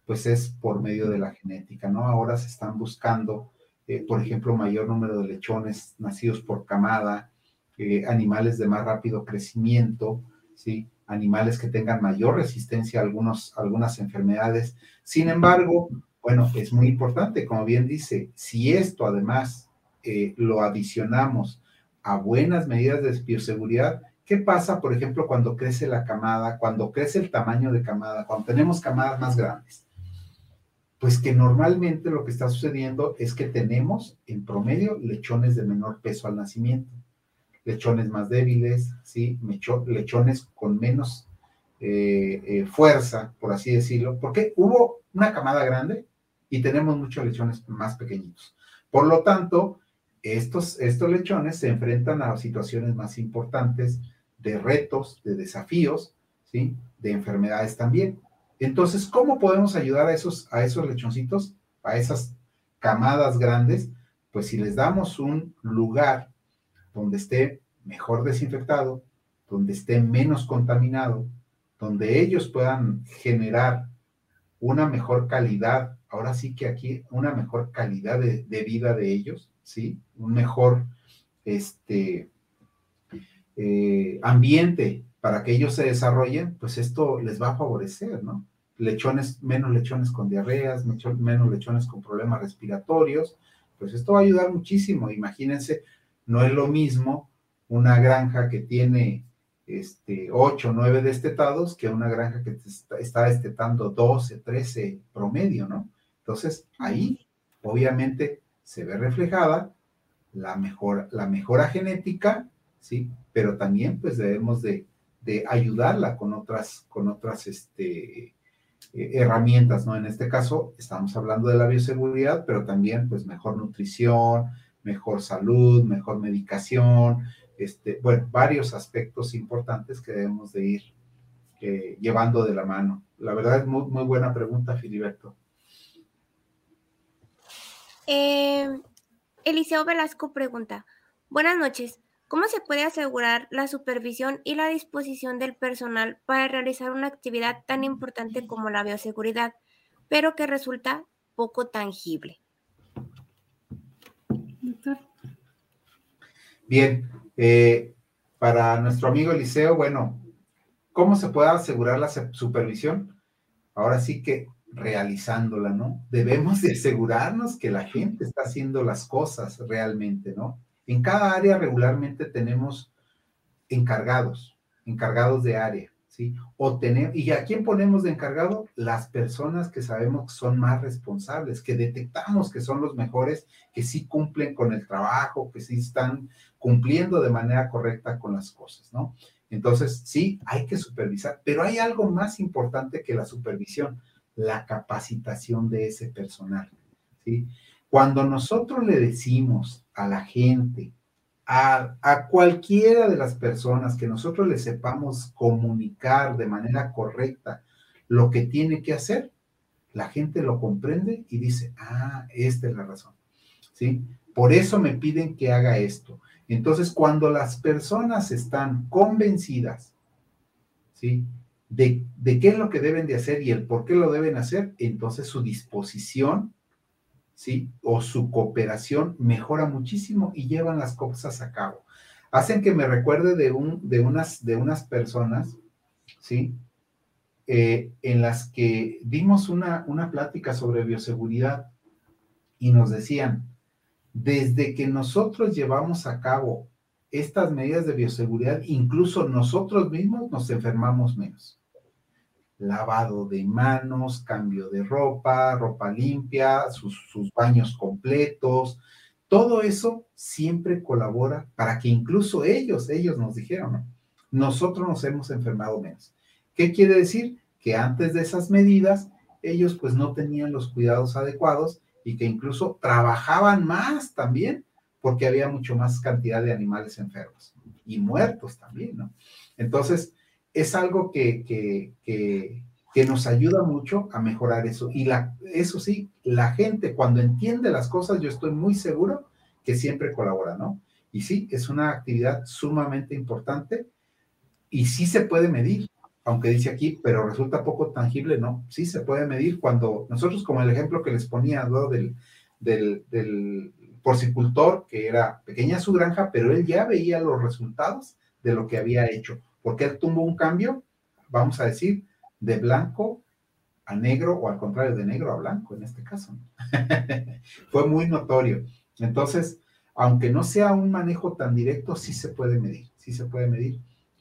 pues es por medio de la genética, ¿no? Ahora se están buscando, eh, por ejemplo, mayor número de lechones nacidos por camada, eh, animales de más rápido crecimiento, ¿sí? Animales que tengan mayor resistencia a algunos, algunas enfermedades. Sin embargo, bueno, es muy importante, como bien dice, si esto además eh, lo adicionamos a buenas medidas de bioseguridad, ¿qué pasa, por ejemplo, cuando crece la camada, cuando crece el tamaño de camada, cuando tenemos camadas más grandes? Pues que normalmente lo que está sucediendo es que tenemos en promedio lechones de menor peso al nacimiento, lechones más débiles, ¿sí? lechones con menos eh, eh, fuerza, por así decirlo, porque hubo una camada grande y tenemos muchos lechones más pequeñitos. Por lo tanto, estos, estos lechones se enfrentan a situaciones más importantes de retos, de desafíos, ¿sí? de enfermedades también. Entonces, ¿cómo podemos ayudar a esos, a esos lechoncitos, a esas camadas grandes? Pues si les damos un lugar donde esté mejor desinfectado, donde esté menos contaminado, donde ellos puedan generar una mejor calidad, ahora sí que aquí una mejor calidad de, vida de ellos, ¿sí? Un mejor este, eh, ambiente para que ellos se desarrollen, pues esto les va a favorecer, ¿no? Lechones, menos lechones con diarreas, menos lechones con problemas respiratorios, pues esto va a ayudar muchísimo. Imagínense, no es lo mismo una granja que tiene este, 8 o 9 destetados que una granja que está, destetando 12, 13 promedio, ¿no? Entonces, ahí obviamente se ve reflejada la, mejor, la mejora genética, ¿sí? Pero también pues debemos de de ayudarla con otras, con otras este, eh, herramientas, ¿no? En este caso estamos hablando de la bioseguridad, pero también pues mejor nutrición, mejor salud, mejor medicación, este, bueno, varios aspectos importantes que debemos de ir eh, llevando de la mano. La verdad es muy, muy buena pregunta, Filiberto. Eh, Eliseo Velasco pregunta, buenas noches, ¿Cómo se puede asegurar la supervisión y la disposición del personal para realizar una actividad tan importante como la bioseguridad, pero que resulta poco tangible? Doctor. Bien, eh, para nuestro amigo Eliseo, bueno, ¿cómo se puede asegurar la supervisión? Ahora sí que realizándola, ¿no? Debemos de asegurarnos que la gente está haciendo las cosas realmente, ¿no? En cada área regularmente tenemos encargados, encargados de área, ¿sí? O tenemos, ¿Y a quién ponemos de encargado? Las personas que sabemos que son más responsables, que detectamos que son los mejores, que sí cumplen con el trabajo, que sí están cumpliendo de manera correcta con las cosas, ¿no? Entonces, sí, hay que supervisar, pero hay algo más importante que la supervisión, la capacitación de ese personal, ¿sí? Cuando nosotros le decimos a la gente, a, a, cualquiera de las personas que nosotros le sepamos comunicar de manera correcta lo que tiene que hacer, la gente lo comprende y dice, ah, esta es la razón. ¿Sí? Por eso me piden que haga esto. Entonces, cuando las personas están convencidas, ¿sí? De, de qué es lo que deben de hacer y el por qué lo deben hacer, entonces su disposición ¿sí? O su cooperación mejora muchísimo y llevan las cosas a cabo. Hacen que me recuerde de, un, de, unas, de unas personas, ¿sí? Eh, en las que dimos una, una plática sobre bioseguridad y nos decían, desde que nosotros llevamos a cabo estas medidas de bioseguridad, incluso nosotros mismos nos enfermamos menos lavado de manos, cambio de ropa, ropa limpia, sus, baños completos, todo eso siempre colabora para que incluso ellos, ellos nos dijeron, nosotros nos hemos enfermado menos. ¿Qué quiere decir? Que antes de esas medidas, ellos pues no tenían los cuidados adecuados y que incluso trabajaban más también porque había mucho más cantidad de animales enfermos y muertos también, ¿no? Entonces, es algo que, que, nos ayuda mucho a mejorar eso. Y la, eso sí, la gente cuando entiende las cosas, yo estoy muy seguro que siempre colabora, ¿no? Y sí, es una actividad sumamente importante y sí se puede medir, aunque dice aquí, pero resulta poco tangible, ¿no? Sí se puede medir cuando nosotros, como el ejemplo que les ponía ¿no? del, del, del porcicultor, que era pequeña su granja, pero él ya veía los resultados de lo que había hecho porque él tuvo un cambio, vamos a decir, de blanco a negro o al contrario, de negro a blanco en este caso. Fue muy notorio. Entonces, aunque no sea un manejo tan directo, sí se puede medir, sí se puede medir.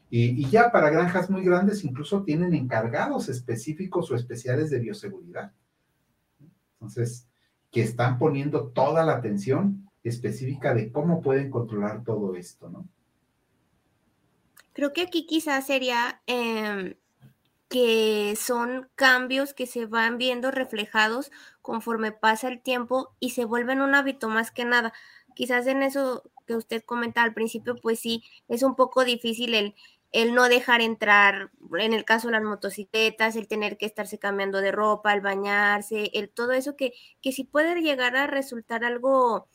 Y, y, ya para granjas muy grandes incluso tienen encargados específicos o especiales de bioseguridad. Entonces, que están poniendo toda la atención específica de cómo pueden controlar todo esto, ¿no? Creo que aquí quizás sería em, que son cambios que se van viendo reflejados conforme pasa el tiempo y se vuelven un hábito más que nada. Quizás en eso que usted comenta al principio, pues sí, es un poco difícil el, el no dejar entrar, en el caso de las motocicletas, el tener que estarse cambiando de ropa, el bañarse, el todo eso que, que sí puede llegar a resultar algo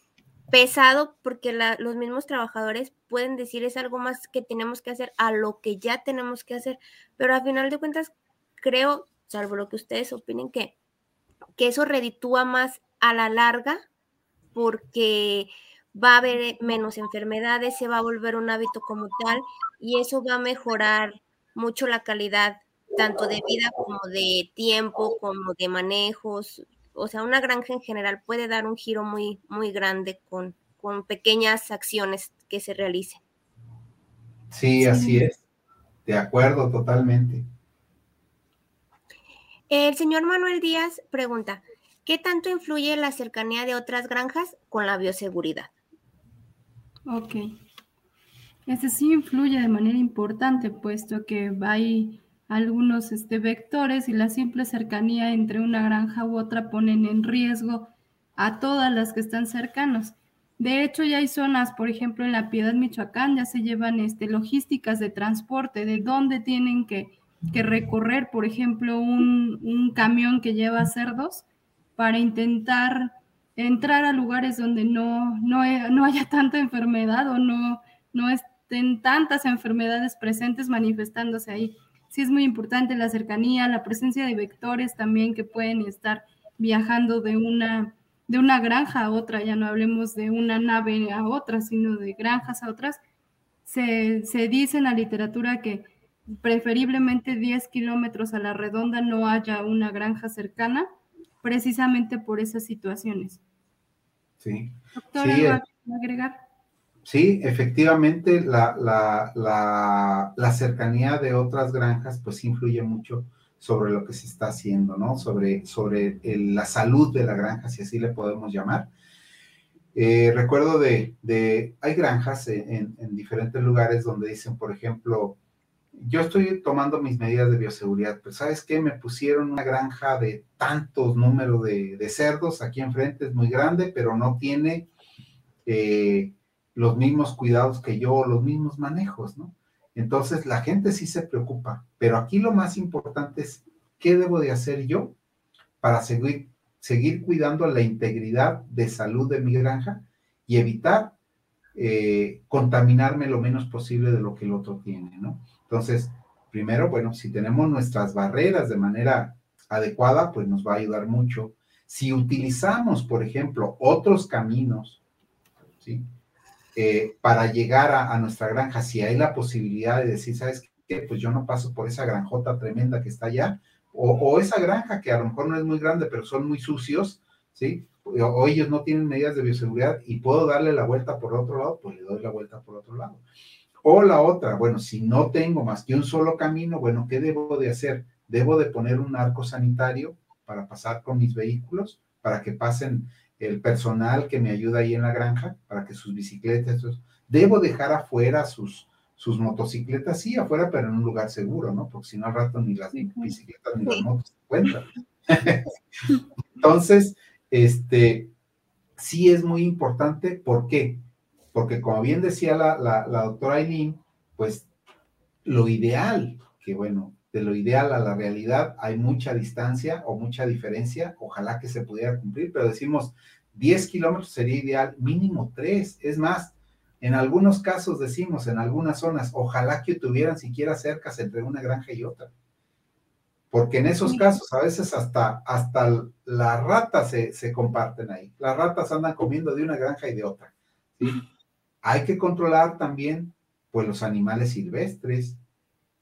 pesado porque los mismos trabajadores pueden decir es algo más que tenemos que hacer a lo que ya tenemos que hacer, pero a final de cuentas creo, salvo lo que ustedes opinen, que, que eso reditúa más a la larga porque va a haber menos enfermedades, se va a volver un hábito como tal y eso va a mejorar mucho la calidad tanto de vida como de tiempo, como de manejos, o sea, una granja en general puede dar un giro muy, muy grande con, con pequeñas acciones que se realicen. Sí, así es. De acuerdo, totalmente. El señor Manuel Díaz pregunta, ¿qué tanto influye la cercanía de otras granjas con la bioseguridad? Ok. Este sí influye de manera importante, puesto que hay algunos este, vectores y la simple cercanía entre una granja u otra ponen en riesgo a todas las que están cercanos. De hecho, ya hay zonas, por ejemplo, en la Piedad, Michoacán, ya se llevan este, logísticas de transporte, de dónde tienen que, recorrer, por ejemplo, un, camión que lleva cerdos para intentar entrar a lugares donde no, no, no haya tanta enfermedad o no, no estén tantas enfermedades presentes manifestándose ahí. Sí es muy importante la cercanía, la presencia de vectores también que pueden estar viajando de una, de una granja a otra, ya no hablemos de una nave a otra, sino de granjas a otras. Se, se dice en la literatura que preferiblemente 10 kilómetros a la redonda no haya una granja cercana, precisamente por esas situaciones. Sí. Doctora, sí, eh, agregar? Sí, efectivamente, la, la, la, cercanía de otras granjas pues influye mucho sobre lo que se está haciendo, ¿no? Sobre, sobre la salud de la granja, si así le podemos llamar. Eh, recuerdo de, de, hay granjas en, en, diferentes lugares donde dicen, por ejemplo, yo estoy tomando mis medidas de bioseguridad, pero ¿sabes qué? Me pusieron una granja de tantos números de, cerdos aquí enfrente, es muy grande, pero no tiene eh, los mismos cuidados que yo, los mismos manejos, ¿no? Entonces la gente sí se preocupa, pero aquí lo más importante es qué debo de hacer yo para seguir, seguir cuidando la integridad de salud de mi granja y evitar eh, contaminarme lo menos posible de lo que el otro tiene, ¿no? Entonces, primero, bueno, si tenemos nuestras barreras de manera adecuada, pues nos va a ayudar mucho. Si utilizamos, por ejemplo, otros caminos, ¿sí? Eh, para llegar a, nuestra granja, si hay la posibilidad de decir, ¿sabes qué? Pues yo no paso por esa granjota tremenda que está allá, o, o esa granja que a lo mejor no es muy grande, pero son muy sucios, ¿sí? O ellos no tienen medidas de bioseguridad y puedo darle la vuelta por otro lado, pues le doy la vuelta por otro lado. O la otra, bueno, si no tengo más que un solo camino, bueno, ¿qué debo de hacer? Debo de poner un arco sanitario para pasar con mis vehículos, para que pasen el personal que me ayuda ahí en la granja, para que sus bicicletas, debo dejar afuera sus, sus motocicletas, sí, afuera, pero en un lugar seguro, ¿no? Porque si no al rato ni las bicicletas ni las motos se encuentran. Entonces, este, sí es muy importante, ¿por qué? porque como bien decía la, doctora Aileen, pues lo ideal, que bueno, de lo ideal a la realidad hay mucha distancia o mucha diferencia, ojalá que se pudiera cumplir, pero decimos 10 kilómetros sería ideal, mínimo 3, es más, en algunos casos decimos, en algunas zonas, ojalá que tuvieran siquiera cercas entre una granja y otra. Porque en esos casos a veces hasta, hasta las ratas se, se comparten ahí. Las ratas andan comiendo de una granja y de otra. ¿sí? Hay que controlar también, pues, los animales silvestres.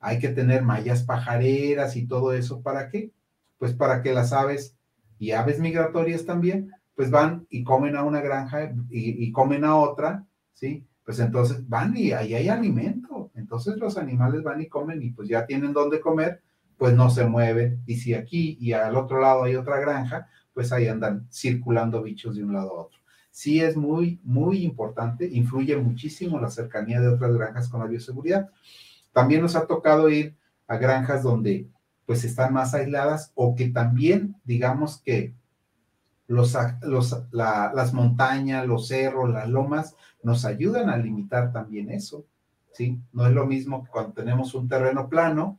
Hay que tener mallas pajareras y todo eso. ¿Para qué? Pues para que las aves y aves migratorias también, pues van y comen a una granja y, comen a otra, ¿sí? Pues entonces van y ahí hay alimento. Entonces los animales van y comen y pues ya tienen dónde comer, pues no se mueven. Y si aquí y al otro lado hay otra granja, pues ahí andan circulando bichos de un lado a otro sí es muy, muy importante, influye muchísimo la cercanía de otras granjas con la bioseguridad. También nos ha tocado ir a granjas donde pues están más aisladas o que también digamos que los, las montañas, los cerros, las lomas nos ayudan a limitar también eso, ¿sí? No es lo mismo cuando tenemos un terreno plano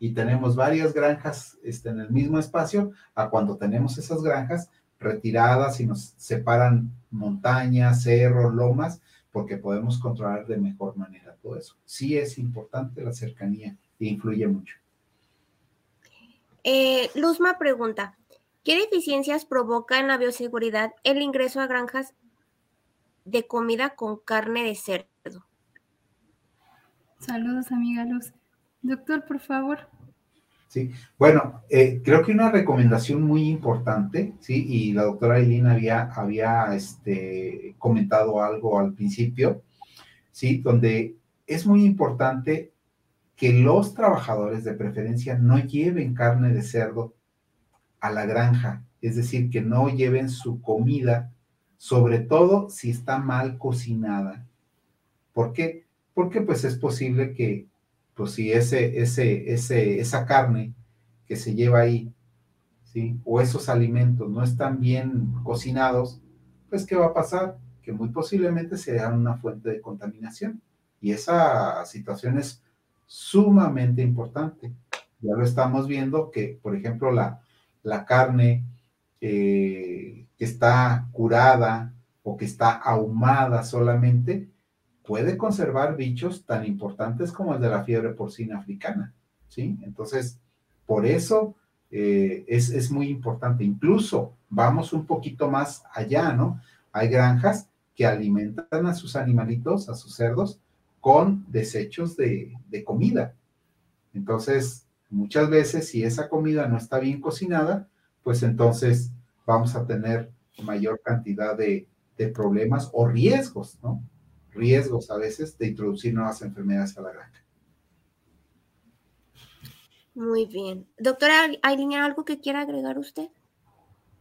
y tenemos varias granjas este, en el mismo espacio a cuando tenemos esas granjas retiradas y nos separan montañas, cerros, lomas, porque podemos controlar de mejor manera todo eso. Sí es importante la cercanía e influye mucho. Eh, Luzma pregunta, ¿qué deficiencias provoca en la bioseguridad el ingreso a granjas de comida con carne de cerdo? Saludos, amiga Luz. Doctor, por favor. Sí, bueno, eh, creo que una recomendación muy importante, sí, y la doctora Eileen había, había este, comentado algo al principio, sí, donde es muy importante que los trabajadores de preferencia no lleven carne de cerdo a la granja, es decir, que no lleven su comida, sobre todo si está mal cocinada. ¿Por qué? Porque pues es posible que pues si ese, ese, ese, esa carne que se lleva ahí, ¿sí? O esos alimentos no están bien cocinados, pues ¿qué va a pasar? Que muy posiblemente sean una fuente de contaminación. Y esa situación es sumamente importante. Ya lo estamos viendo que, por ejemplo, la, la carne eh, que está curada o que está ahumada solamente, puede conservar bichos tan importantes como el de la fiebre porcina africana, ¿sí? Entonces, por eso eh, es, es, muy importante. Incluso vamos un poquito más allá, ¿no? Hay granjas que alimentan a sus animalitos, a sus cerdos, con desechos de, de comida. Entonces, muchas veces, si esa comida no está bien cocinada, pues entonces vamos a tener mayor cantidad de, de problemas o riesgos, ¿no? Riesgos a veces de introducir nuevas enfermedades a la granja. Muy bien. Doctora ¿hay ¿algo que quiera agregar usted?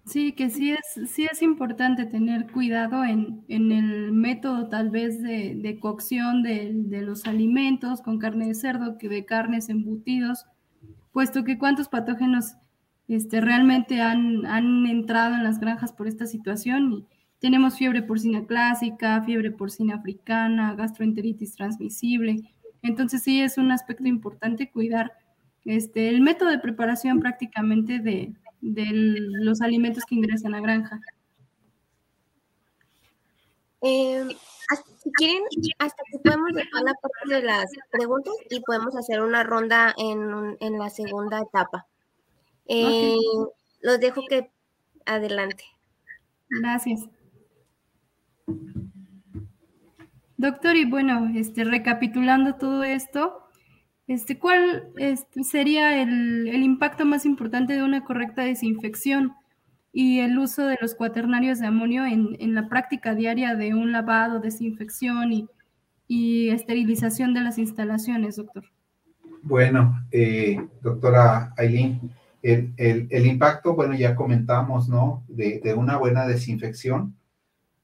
Sí, que sí es, sí es importante tener cuidado en, el método tal vez de, cocción de, los alimentos con carne de cerdo que de carnes embutidos, puesto que cuántos patógenos este, realmente han, han entrado en las granjas por esta situación y tenemos fiebre porcina clásica, fiebre porcina africana, gastroenteritis transmisible. Entonces sí es un aspecto importante cuidar este, el método de preparación prácticamente de, los alimentos que ingresan a granja. Em, si quieren, hasta que podemos dejar la parte de las preguntas y podemos hacer una ronda en, la segunda etapa. Eh, los dejo que adelante. Gracias. Doctor, y bueno, este, recapitulando todo esto, este, ¿Cuál este, sería el, impacto más importante de una correcta desinfección y el uso de los cuaternarios de amonio en, la práctica diaria de un lavado, desinfección y, esterilización de las instalaciones, doctor? Bueno, eh, doctora Aileen, el, impacto, bueno, ya comentamos, ¿no? De, de una buena desinfección,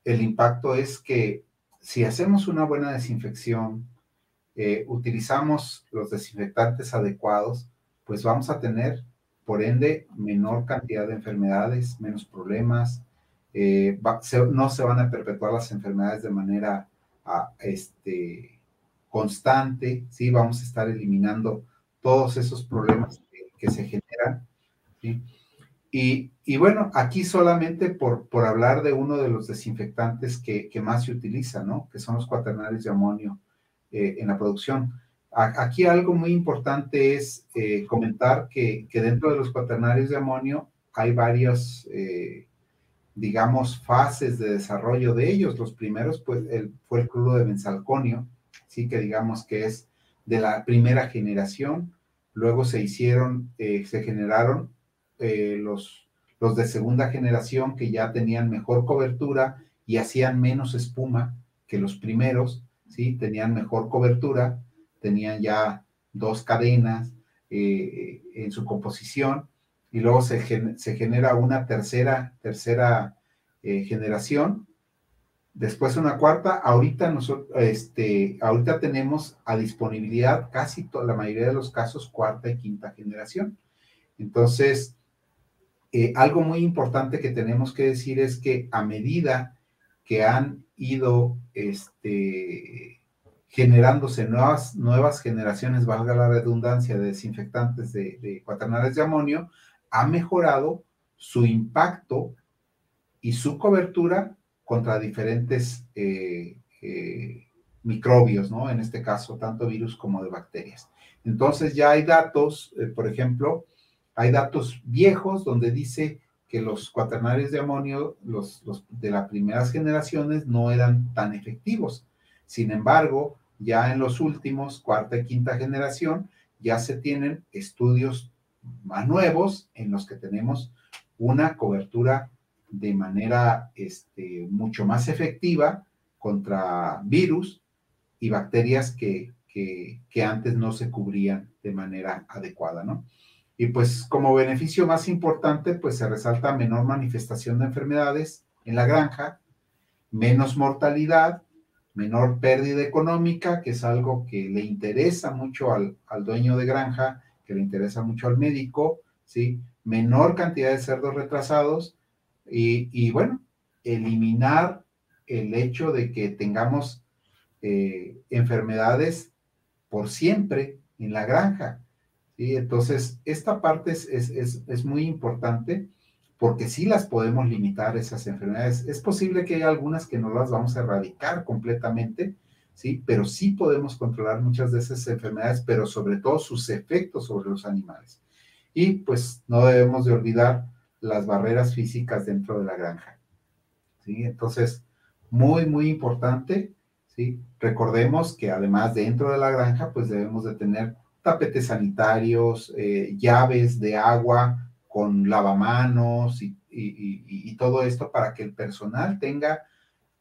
el impacto es que si hacemos una buena desinfección, eh, utilizamos los desinfectantes adecuados, pues vamos a tener, por ende, menor cantidad de enfermedades, menos problemas, eh, no se van a perpetuar las enfermedades de manera este, constante, ¿sí? Vamos a estar eliminando todos esos problemas que, se generan, y, bueno, aquí solamente por, por hablar de uno de los desinfectantes que, que más se utiliza, ¿no? Que son los cuaternarios de amonio eh, en la producción. aquí algo muy importante es eh, comentar que, dentro de los cuaternarios de amonio hay varias, eh, digamos, fases de desarrollo de ellos. Los primeros pues, fue el crudo de benzalconio, sí que digamos que es de la primera generación. Luego se hicieron, se generaron los, los de segunda generación que ya tenían mejor cobertura y hacían menos espuma que los primeros ¿sí? Tenían mejor cobertura, tenían ya dos cadenas eh, en su composición y luego se, genera una tercera, tercera eh, generación, después una cuarta, ahorita, nosotros, este, ahorita tenemos a disponibilidad casi la mayoría de los casos cuarta y quinta generación. Entonces, eh, algo muy importante que tenemos que decir es que a medida que han ido este, generándose nuevas, nuevas generaciones, valga la redundancia, de desinfectantes de, de cuaternarios de amonio, ha mejorado su impacto y su cobertura contra diferentes eh, eh, microbios, ¿no? En este caso, tanto virus como de bacterias. Entonces ya hay datos, por ejemplo, hay datos viejos donde dice que los cuaternarios de amonio, los, de las primeras generaciones, no eran tan efectivos. Sin embargo, ya en los últimos, cuarta y quinta generación, ya se tienen estudios más nuevos en los que tenemos una cobertura de manera este, mucho más efectiva contra virus y bacterias que, que, que antes no se cubrían de manera adecuada, ¿no? Y pues como beneficio más importante, pues se resalta menor manifestación de enfermedades en la granja, menos mortalidad, menor pérdida económica, que es algo que le interesa mucho al, dueño de granja, que le interesa mucho al médico, ¿sí? Menor cantidad de cerdos retrasados y, bueno, eliminar el hecho de que tengamos eh, enfermedades por siempre en la granja. Entonces, esta parte es, muy importante porque sí las podemos limitar esas enfermedades. Es posible que haya algunas que no las vamos a erradicar completamente, ¿sí? Pero sí podemos controlar muchas de esas enfermedades, pero sobre todo sus efectos sobre los animales. Y pues no debemos de olvidar las barreras físicas dentro de la granja, ¿sí? Entonces, muy, muy importante, ¿sí? Recordemos que además dentro de la granja, pues debemos de tener tapetes sanitarios, eh, llaves de agua con lavamanos y, todo esto para que el personal tenga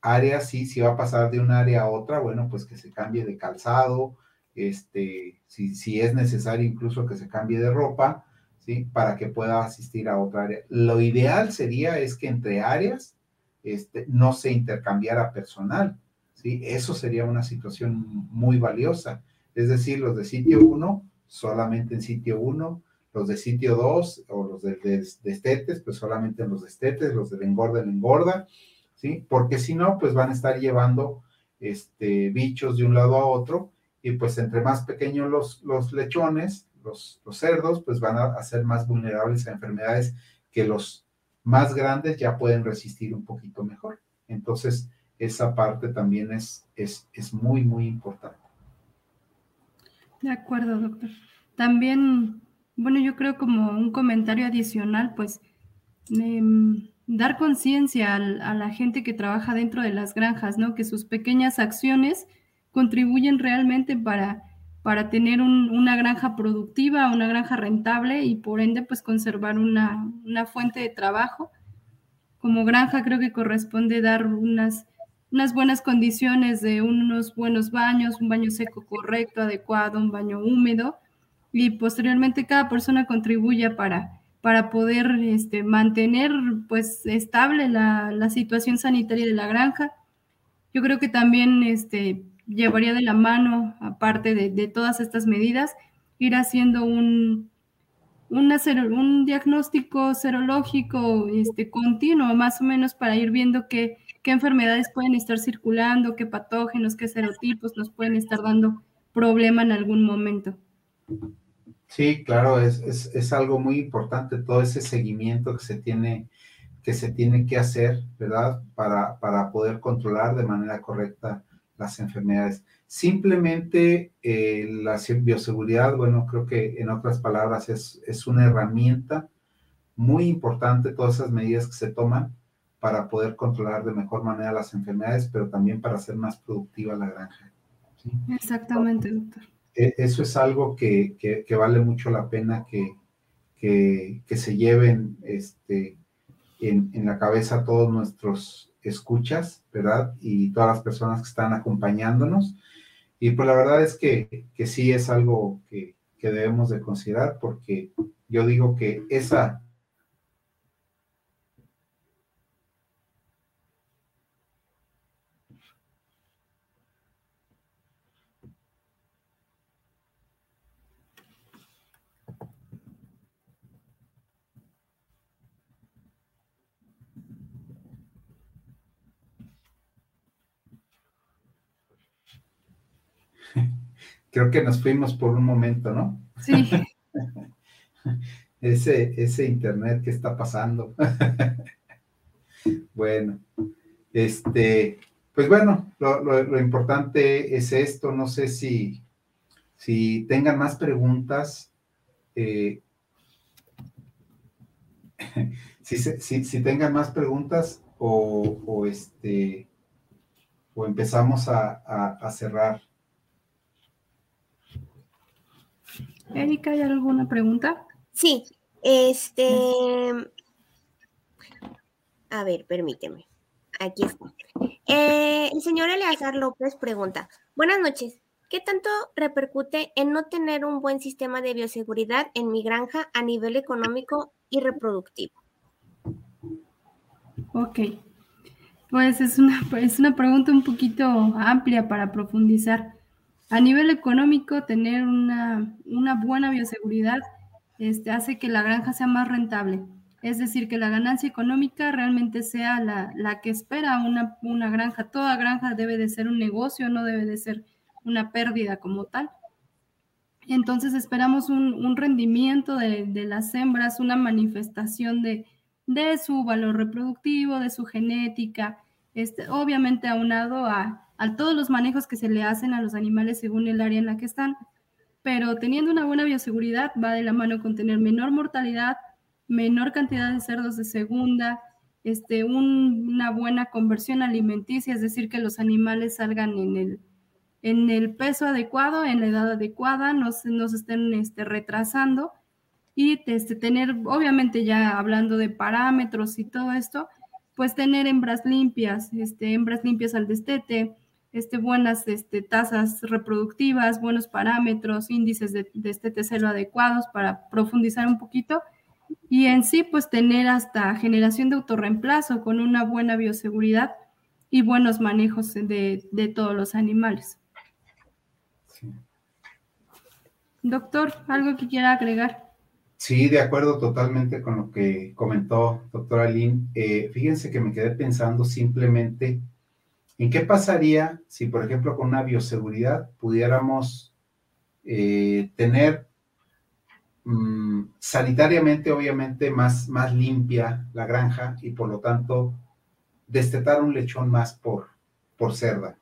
áreas, sí, si va a pasar de un área a otra, bueno, pues que se cambie de calzado, este, si, si es necesario incluso que se cambie de ropa, ¿sí? Para que pueda asistir a otra área. Lo ideal sería es que entre áreas este, no se intercambiara personal, ¿sí? Eso sería una situación muy valiosa. Es decir, los de sitio 1 solamente en sitio 1, los de sitio 2 o los de, estetes, pues solamente en los de estetes, los de engorda en engorda, ¿sí? Porque si no, pues van a estar llevando este, bichos de un lado a otro y pues entre más pequeños los, lechones, los, cerdos, pues van a, ser más vulnerables a enfermedades que los más grandes ya pueden resistir un poquito mejor. Entonces, esa parte también es, es, es muy, muy importante. De acuerdo, doctor. También, bueno, yo creo como un comentario adicional, pues em, dar conciencia a la gente que trabaja dentro de las granjas, ¿no? Que sus pequeñas acciones contribuyen realmente para, para tener una granja productiva, una granja rentable y por ende, pues conservar una, una fuente de trabajo. Como granja creo que corresponde dar unas unas buenas condiciones de unos buenos baños, un baño seco correcto, adecuado, un baño húmedo y posteriormente cada persona contribuye para, para poder este, mantener pues estable la, la, situación sanitaria de la granja. Yo creo que también este, llevaría de la mano, aparte de, de todas estas medidas, ir haciendo un, un diagnóstico serológico este, continuo, más o menos para ir viendo qué, qué enfermedades pueden estar circulando, qué patógenos, qué serotipos nos pueden estar dando problema en algún momento. Sí, claro, es, es, algo muy importante todo ese seguimiento que se tiene que se tiene que hacer, ¿verdad? Para, para poder controlar de manera correcta las enfermedades. Simplemente eh, la bioseguridad, bueno, creo que en otras palabras es, es una herramienta muy importante, todas esas medidas que se toman, para poder controlar de mejor manera las enfermedades, pero también para hacer más productiva la granja. Exactamente, doctor. E, eso es algo que, que, vale mucho la pena que, que, que se lleven este, en, en, la cabeza todos nuestros escuchas, ¿verdad? Y todas las personas que están acompañándonos. Y pues la verdad es que, que sí es algo que, que debemos de considerar porque yo digo que esa Creo que nos fuimos por un momento, ¿no? Sí. ese, ese internet que está pasando. bueno, este, pues bueno, lo, importante es esto. No sé si, si tengan más preguntas. Eh, si, tengan más preguntas o, este o empezamos a cerrar. Erika, ¿hay alguna pregunta? Sí, este... A ver, permíteme. Aquí está. Eh, el señor Eleazar López pregunta, buenas noches, ¿qué tanto repercute en no tener un buen sistema de bioseguridad en mi granja a nivel económico y reproductivo? Ok, pues es una, es una pregunta un poquito amplia para profundizar. A nivel económico, tener una, buena bioseguridad este, hace que la granja sea más rentable. Es decir, que la ganancia económica realmente sea la, que espera una, una, granja. Toda granja debe de ser un negocio, no debe de ser una pérdida como tal. Entonces esperamos un, rendimiento de, las hembras, una manifestación de, de, su valor reproductivo, de su genética, este, obviamente aunado a, a todos los manejos que se le hacen a los animales según el área en la que están. Pero teniendo una buena bioseguridad va de la mano con tener menor mortalidad, menor cantidad de cerdos de segunda, este, una buena conversión alimenticia, es decir, que los animales salgan en el, en el peso adecuado, en la edad adecuada, no se, no estén este, retrasando y este, tener, obviamente ya hablando de parámetros y todo esto, pues tener hembras limpias, este, hembras limpias al destete, este, buenas este, tasas reproductivas, buenos parámetros, índices de, destete celo adecuados para profundizar un poquito y en sí pues tener hasta generación de autorreemplazo con una buena bioseguridad y buenos manejos de, de todos los animales. Doctor, ¿algo que quiera agregar? Sí, de acuerdo totalmente con lo que comentó doctora Lynn. Eh, fíjense que me quedé pensando simplemente en qué pasaría si, por ejemplo, con una bioseguridad pudiéramos eh, tener mm, sanitariamente, obviamente, más, más limpia la granja y por lo tanto destetar un lechón más por, por cerda.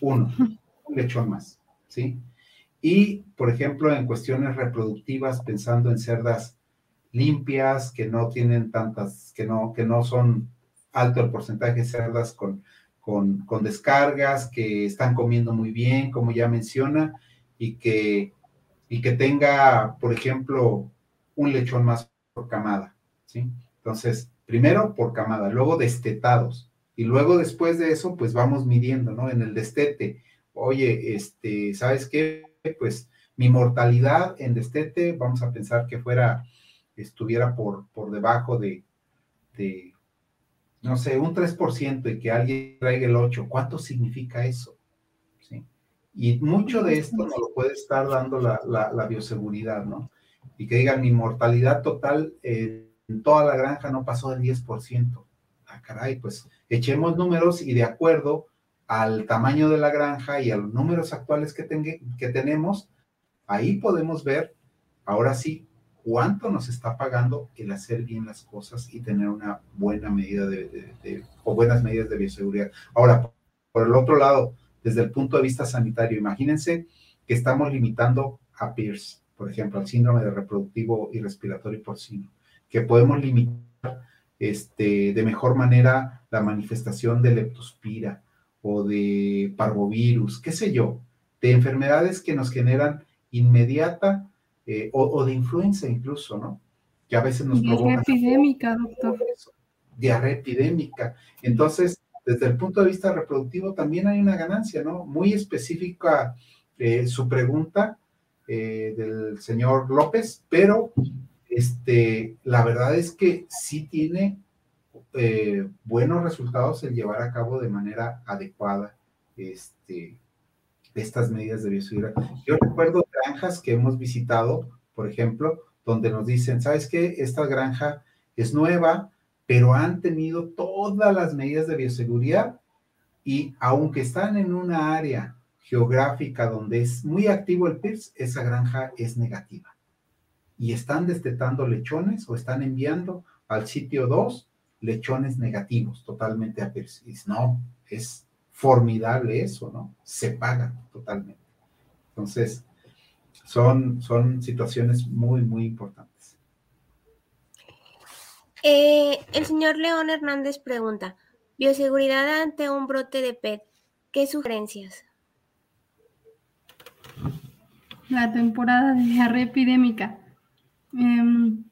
Uno, un lechón más, ¿sí? Y, por ejemplo, en cuestiones reproductivas, pensando en cerdas limpias, que no tienen tantas, que no, que no son alto el porcentaje de cerdas con, con, descargas, que están comiendo muy bien, como ya menciona, y que, y que tenga, por ejemplo, un lechón más por camada, ¿sí? Entonces, primero por camada, luego destetados, y luego después de eso, pues vamos midiendo, ¿no? En el destete, oye, este, ¿sabes qué? pues mi mortalidad en destete, vamos a pensar que fuera, estuviera por, por debajo de, de, no sé, un 3% y que alguien traiga el 8%, ¿cuánto significa eso? ¿Sí? Y mucho de esto nos lo puede estar dando la, la, bioseguridad, ¿no? Y que digan, mi mortalidad total en toda la granja no pasó del 10%. Ah, caray, pues echemos números y de acuerdo al tamaño de la granja y a los números actuales que, que tenemos, ahí podemos ver, ahora sí, cuánto nos está pagando el hacer bien las cosas y tener una buena medida de, o buenas medidas de bioseguridad. Ahora, por el otro lado, desde el punto de vista sanitario, imagínense que estamos limitando a PIRS, por ejemplo, al síndrome de reproductivo y respiratorio porcino, que podemos limitar este, de mejor manera la manifestación de leptospira, o de parvovirus, qué sé yo, de enfermedades que nos generan inmediata eh, o, de influenza incluso, ¿no? Que a veces nos provoca. Diarrea epidémica, doctor. Diarrea epidémica. Entonces, desde el punto de vista reproductivo también hay una ganancia, ¿no? Muy específica eh, su pregunta eh, del señor López, pero este, la verdad es que sí tiene buenos resultados el llevar a cabo de manera adecuada este, estas medidas de bioseguridad. Yo recuerdo granjas que hemos visitado, por ejemplo, donde nos dicen, ¿sabes qué? Esta granja es nueva, pero han tenido todas las medidas de bioseguridad y aunque están en una área geográfica donde es muy activo el PIRS, esa granja es negativa. Y están destetando lechones o están enviando al sitio 2 lechones negativos totalmente a Persis. No, es formidable eso, ¿no? Se paga totalmente. Entonces, son, son situaciones muy, muy importantes. Eh, el señor León Hernández pregunta, bioseguridad ante un brote de PET, ¿qué sugerencias? La temporada de diarrea epidémica. Em,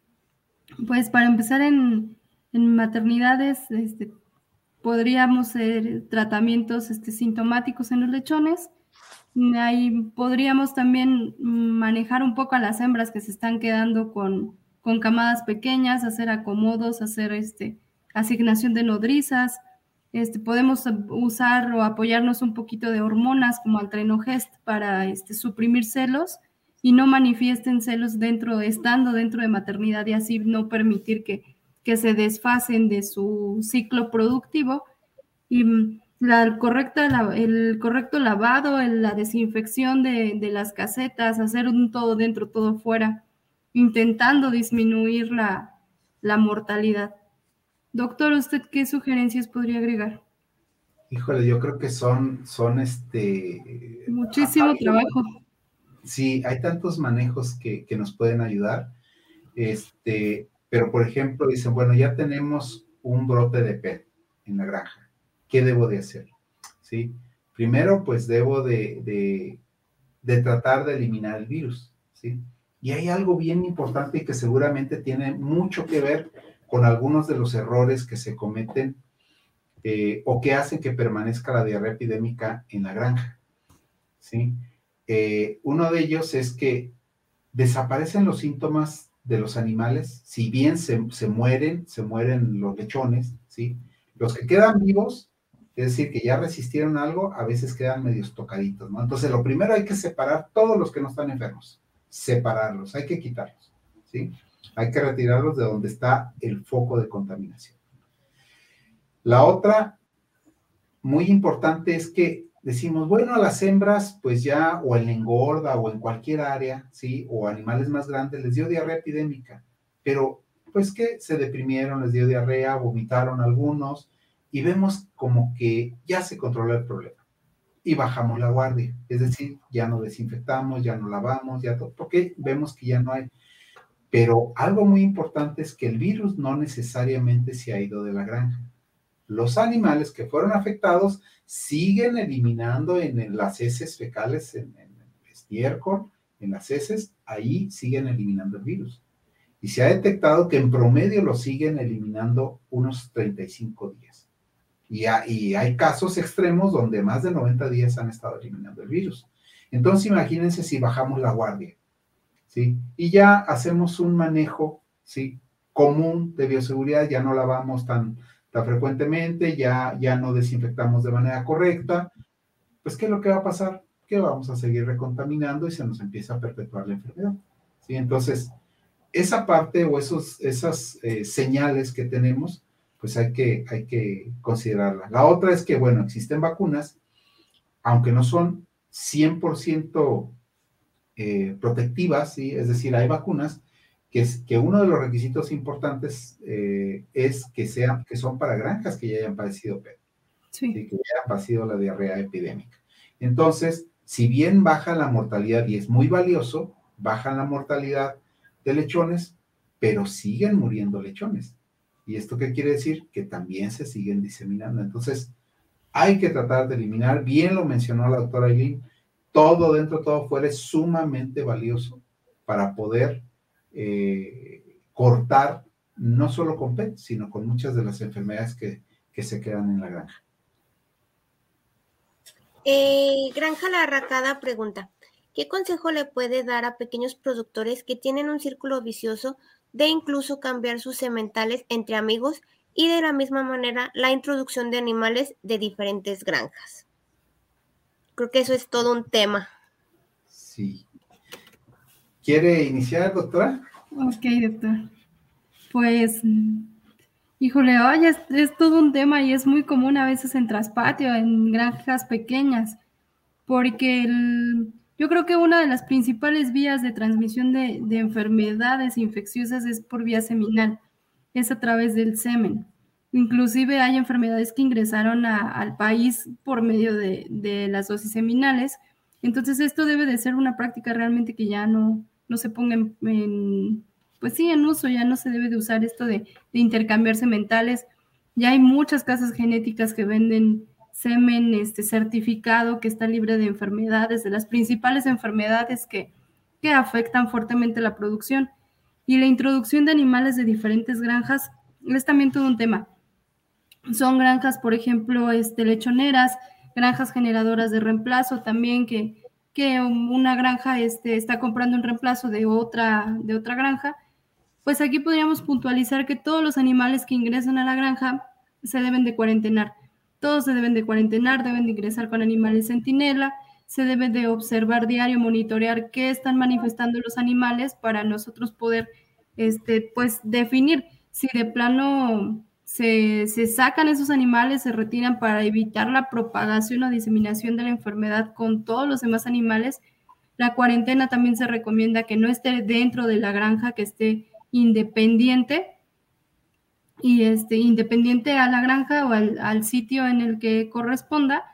pues para empezar en, en maternidades este, podríamos hacer tratamientos este, sintomáticos en los lechones. Ahí podríamos también manejar un poco a las hembras que se están quedando con, con camadas pequeñas, hacer acomodos, hacer este, asignación de nodrizas. Este, podemos usar o apoyarnos un poquito de hormonas como Altrenogest para este, suprimir celos y no manifiesten celos dentro, estando dentro de maternidad y así no permitir que, que se desfasen de su ciclo productivo y mm, la, el, correcto, el correcto lavado, la desinfección de, las casetas, hacer un todo dentro, todo fuera, intentando disminuir la, mortalidad. Doctor, ¿usted qué sugerencias podría agregar? Híjole, yo creo que son, son este... Muchísimo trabajo. Sí, hay tantos manejos que, que, nos pueden ayudar. Este, pero por ejemplo, dicen, bueno, ya tenemos un brote de PET en la granja. ¿Qué debo de hacer? ¿Sí? Primero, pues debo de, de, tratar de eliminar el virus. ¿sí? Y hay algo bien importante y que seguramente tiene mucho que ver con algunos de los errores que se cometen eh, o que hacen que permanezca la diarrea epidémica en la granja. ¿sí? Eh, uno de ellos es que desaparecen los síntomas de los animales, si bien se, mueren, se mueren los lechones, ¿sí? Los que quedan vivos, es decir, que ya resistieron algo, a veces quedan medios tocaditos, ¿no? Entonces, lo primero hay que separar todos los que no están enfermos, separarlos, hay que quitarlos, ¿sí? Hay que retirarlos de donde está el foco de contaminación. La otra, muy importante, es que decimos, bueno, a las hembras, pues ya, o en engorda, o en cualquier área, ¿sí? O animales más grandes, les dio diarrea epidémica, pero pues que se deprimieron, les dio diarrea, vomitaron algunos, y vemos como que ya se controló el problema. Y bajamos la guardia, es decir, ya no desinfectamos, ya no lavamos, ya todo, porque vemos que ya no hay. Pero algo muy importante es que el virus no necesariamente se ha ido de la granja los animales que fueron afectados siguen eliminando en, las heces fecales, en, el estiércol, en las heces, ahí siguen eliminando el virus. Y se ha detectado que en promedio lo siguen eliminando unos 35 días. Y, y hay casos extremos donde más de 90 días han estado eliminando el virus. Entonces imagínense si bajamos la guardia, ¿sí? Y ya hacemos un manejo, ¿sí? Común de bioseguridad, ya no la vamos tan, frecuentemente, ya, ya no desinfectamos de manera correcta, pues ¿qué es lo que va a pasar? Que vamos a seguir recontaminando y se nos empieza a perpetuar la enfermedad. ¿sí? Entonces, esa parte o esos, esas eh, señales que tenemos, pues hay que, hay que considerarla. La otra es que, bueno, existen vacunas, aunque no son 100% eh, protectivas, ¿sí? es decir, hay vacunas que, es, que uno de los requisitos importantes eh, es que, sean, que son para granjas que ya hayan padecido PET, sí. que ya hayan padecido la diarrea epidémica. Entonces, si bien baja la mortalidad y es muy valioso, baja la mortalidad de lechones, pero siguen muriendo lechones. ¿Y esto qué quiere decir? Que también se siguen diseminando. Entonces, hay que tratar de eliminar, bien lo mencionó la doctora Eileen, todo dentro, todo fuera es sumamente valioso para poder eh, cortar no solo con PET, sino con muchas de las enfermedades que, se quedan en la granja. Eh, granja La Arracada pregunta, ¿qué consejo le puede dar a pequeños productores que tienen un círculo vicioso de incluso cambiar sus sementales entre amigos y de la misma manera la introducción de animales de diferentes granjas? Creo que eso es todo un tema. Sí, ¿Quiere iniciar, doctora? Ok, doctor. Pues, híjole, es, todo un tema y es muy común a veces en traspatio, en granjas pequeñas, porque yo creo que una de las principales vías de transmisión de, enfermedades infecciosas es por vía seminal, es a través del semen. Inclusive hay enfermedades que ingresaron al país por medio de, de las dosis seminales. Entonces esto debe de ser una práctica realmente que ya no, no se ponga en, pues sí, en uso, ya no se debe de usar esto de, intercambiarse mentales. Ya hay muchas casas genéticas que venden semen este, certificado que está libre de enfermedades, de las principales enfermedades que, que afectan fuertemente la producción. Y la introducción de animales de diferentes granjas es también todo un tema. Son granjas, por ejemplo, este, lechoneras, granjas generadoras de reemplazo también que, que una granja este, está comprando un reemplazo de otra, de otra granja, pues aquí podríamos puntualizar que todos los animales que ingresan a la granja se deben de cuarentenar. Todos se deben de cuarentenar, deben de ingresar con animales centinela, se debe de observar diario, monitorear qué están manifestando los animales para nosotros poder, este, pues, definir si de plano se, sacan esos animales, se retiran para evitar la propagación o diseminación de la enfermedad con todos los demás animales. La cuarentena también se recomienda que no esté dentro de la granja, que esté independiente. y este, independiente a la granja o al, al sitio en el que corresponda.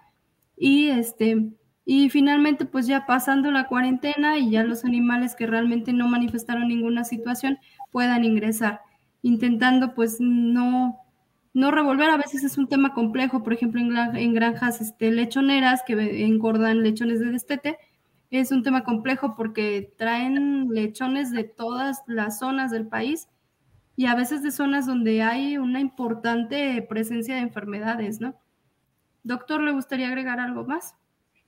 Y este, y finalmente, pues ya pasando la cuarentena y ya los animales que realmente no manifestaron ninguna situación puedan ingresar, intentando pues no, no revolver. A veces es un tema complejo, por ejemplo, en, granjas este, lechoneras que engordan lechones de destete. Es un tema complejo porque traen lechones de todas las zonas del país y a veces de zonas donde hay una importante presencia de enfermedades, ¿no? Doctor, ¿le gustaría agregar algo más?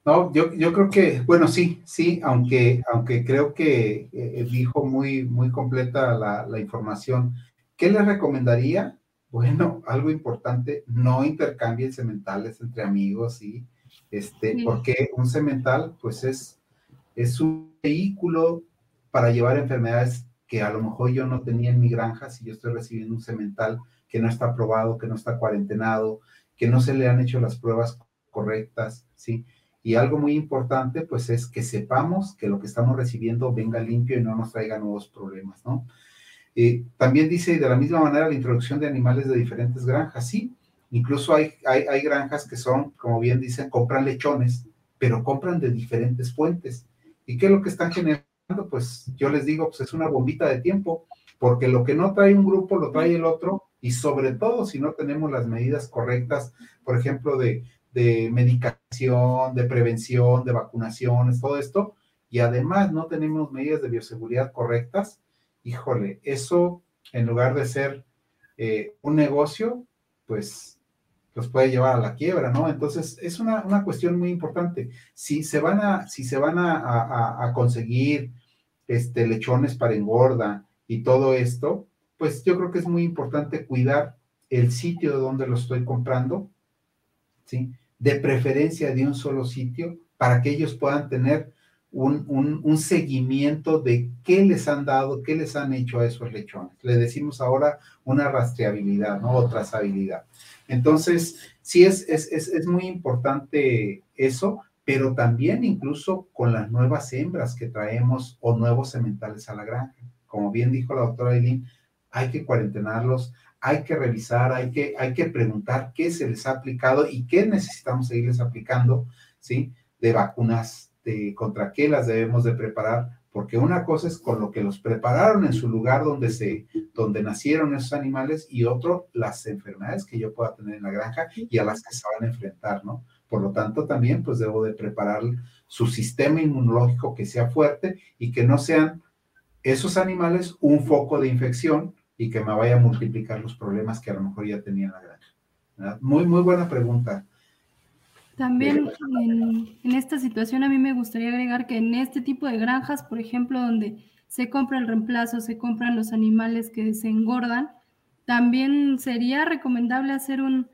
No, yo, yo creo que, bueno, sí, sí, aunque, aunque creo que eh, dijo muy, muy completa la, la, información. ¿Qué le recomendaría? Bueno, algo importante, no intercambien sementales entre amigos, ¿sí? Este, Porque un semental, pues es, es un vehículo para llevar enfermedades que a lo mejor yo no tenía en mi granja si yo estoy recibiendo un semental que no está aprobado, que no está cuarentenado, que no se le han hecho las pruebas correctas, ¿sí? Y algo muy importante, pues, es que sepamos que lo que estamos recibiendo venga limpio y no nos traiga nuevos problemas, ¿no? Eh, también dice de la misma manera la introducción de animales de diferentes granjas, sí. Incluso hay, hay, hay granjas que son, como bien dicen, compran lechones, pero compran de diferentes fuentes. ¿Y qué es lo que están generando? Pues yo les digo, pues es una bombita de tiempo, porque lo que no trae un grupo lo trae el otro, y sobre todo si no tenemos las medidas correctas, por ejemplo, de de medicación, de prevención, de vacunaciones, todo esto, y además no tenemos medidas de bioseguridad correctas, híjole, eso en lugar de ser eh, un negocio, pues los puede llevar a la quiebra, ¿no? Entonces, es una, cuestión muy importante. Si se van a, si se van a, a, conseguir este, lechones para engorda y todo esto, pues yo creo que es muy importante cuidar el sitio de donde lo estoy comprando, ¿sí? de preferencia de un solo sitio, para que ellos puedan tener un, seguimiento de qué les han dado, qué les han hecho a esos lechones. Le decimos ahora una rastreabilidad, ¿no? O trazabilidad. Entonces, sí es, es, es, muy importante eso, pero también incluso con las nuevas hembras que traemos o nuevos sementales a la granja. Como bien dijo la doctora Eileen, hay que cuarentenarlos, hay que revisar, hay que, hay que preguntar qué se les ha aplicado y qué necesitamos seguirles aplicando, ¿sí? De vacunas, de contra qué las debemos de preparar, porque una cosa es con lo que los prepararon en su lugar donde se, donde nacieron esos animales y otro, las enfermedades que yo pueda tener en la granja y a las que se van a enfrentar, ¿no? Por lo tanto, también pues debo de preparar su sistema inmunológico que sea fuerte y que no sean esos animales un foco de infección y que me vaya a multiplicar los problemas que a lo mejor ya tenía en la granja. Muy, muy buena pregunta. También en, esta situación a mí me gustaría agregar que en este tipo de granjas, por ejemplo, donde se compra el reemplazo, se compran los animales que se engordan, también sería recomendable hacer un,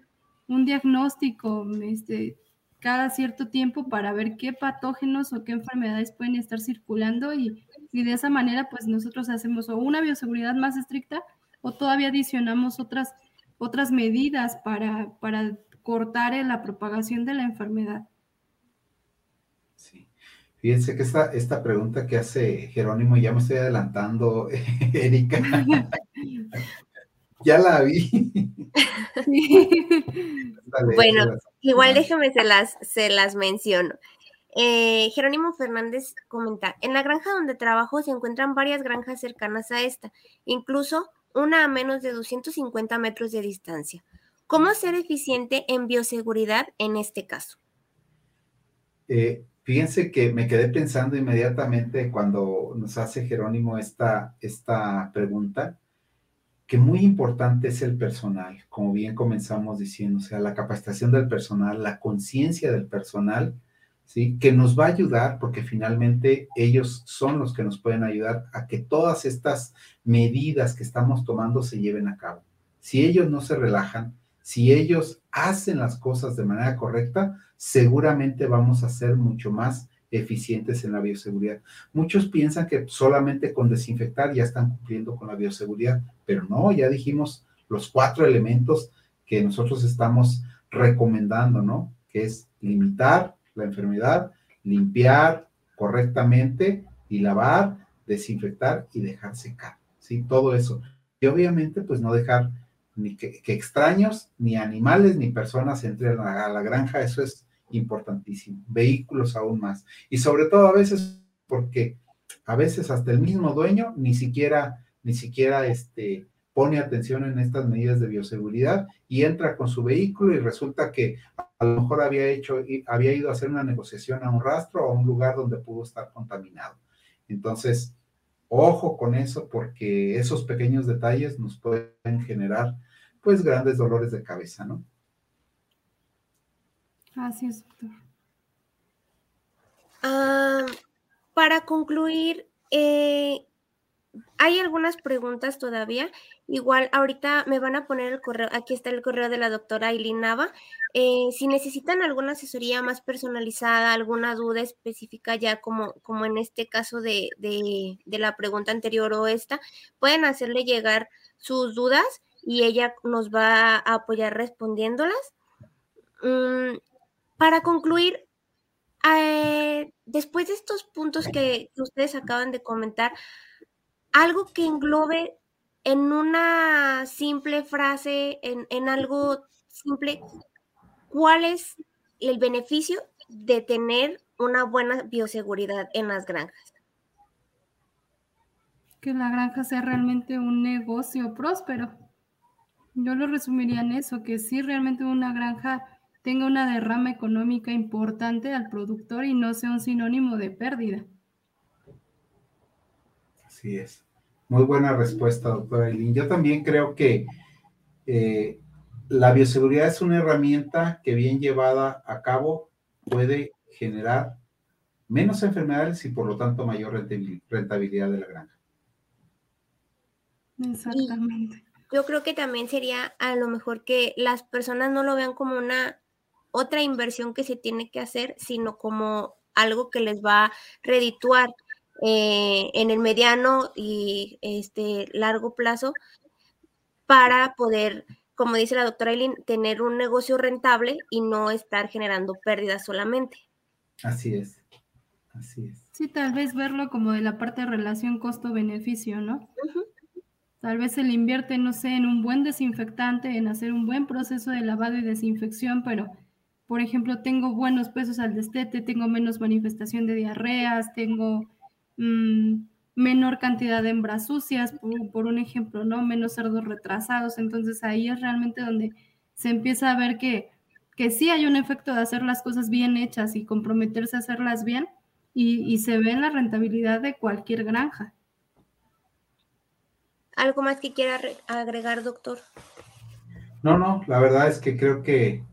un diagnóstico este, cada cierto tiempo para ver qué patógenos o qué enfermedades pueden estar circulando y y de esa manera pues nosotros hacemos o una bioseguridad más estricta o todavía adicionamos otras, otras medidas para, para cortar la propagación de la enfermedad. Sí. Fíjense que esta, esta pregunta que hace Jerónimo, ya me estoy adelantando, Erika. ya la vi. bueno, igual déjame se las, se las menciono. Eh, Jerónimo Fernández comenta, en la granja donde trabajo se encuentran varias granjas cercanas a esta, incluso una a menos de 250 metros de distancia. ¿Cómo ser eficiente en bioseguridad en este caso? Eh, fíjense que me quedé pensando inmediatamente cuando nos hace Jerónimo esta, esta pregunta, que muy importante es el personal, como bien comenzamos diciendo, o sea, la capacitación del personal, la conciencia del personal que nos va a ayudar porque finalmente ellos son los que nos pueden ayudar a que todas estas medidas que estamos tomando se lleven a cabo. Si ellos no se relajan, si ellos hacen las cosas de manera correcta, seguramente vamos a ser mucho más eficientes en la bioseguridad. Muchos piensan que solamente con desinfectar ya están cumpliendo con la bioseguridad, pero no, ya dijimos los cuatro elementos que nosotros estamos recomendando, ¿no? Que es limitar, la enfermedad, limpiar correctamente y lavar, desinfectar y dejar secar, ¿sí? Todo eso. Y obviamente, pues no dejar ni que, extraños, ni animales, ni personas entren a la granja, eso es importantísimo. Vehículos aún más. Y sobre todo a veces porque a veces hasta el mismo dueño ni siquiera, ni siquiera este, pone atención en estas medidas de bioseguridad y entra con su vehículo y resulta que a lo mejor había hecho, había ido a hacer una negociación a un rastro o a un lugar donde pudo estar contaminado. Entonces, ojo con eso porque esos pequeños detalles nos pueden generar pues grandes dolores de cabeza, ¿no? Así es, doctor. Ah, para concluir, eh, hay algunas preguntas todavía. Igual ahorita me van a poner el correo, aquí está el correo de la doctora Aileen Nava. Eh, si necesitan alguna asesoría más personalizada, alguna duda específica ya como, como en este caso de, la pregunta anterior o esta, pueden hacerle llegar sus dudas y ella nos va a apoyar respondiéndolas. Mm, para concluir, eh, después de estos puntos que ustedes acaban de comentar, algo que englobe en una simple frase, en, algo simple, ¿cuál es el beneficio de tener una buena bioseguridad en las granjas? Que la granja sea realmente un negocio próspero. Yo lo resumiría en eso, que si realmente una granja tenga una derrama económica importante al productor y no sea un sinónimo de pérdida. Así es. Muy buena respuesta, doctora Eileen. Yo también creo que eh, la bioseguridad es una herramienta que bien llevada a cabo puede generar menos enfermedades y por lo tanto mayor rentabilidad de la granja. Exactamente. Yo creo que también sería a lo mejor que las personas no lo vean como una otra inversión que se tiene que hacer, sino como algo que les va a redituar eh, en el mediano y este largo plazo para poder, como dice la doctora Eileen, tener un negocio rentable y no estar generando pérdidas solamente. Así es, así es. Sí, tal vez verlo como de la parte de relación costo-beneficio, ¿no? Tal vez se le invierte, no sé, en un buen desinfectante, en hacer un buen proceso de lavado y desinfección, pero, por ejemplo, tengo buenos pesos al destete, tengo menos manifestación de diarreas, tengo Mm, menor cantidad de hembras sucias, por, un ejemplo, ¿no? Menos cerdos retrasados. Entonces ahí es realmente donde se empieza a ver que, que sí hay un efecto de hacer las cosas bien hechas y comprometerse a hacerlas bien y, y se ve en la rentabilidad de cualquier granja. ¿Algo más que quiera agregar, doctor? No, no, la verdad es que creo que,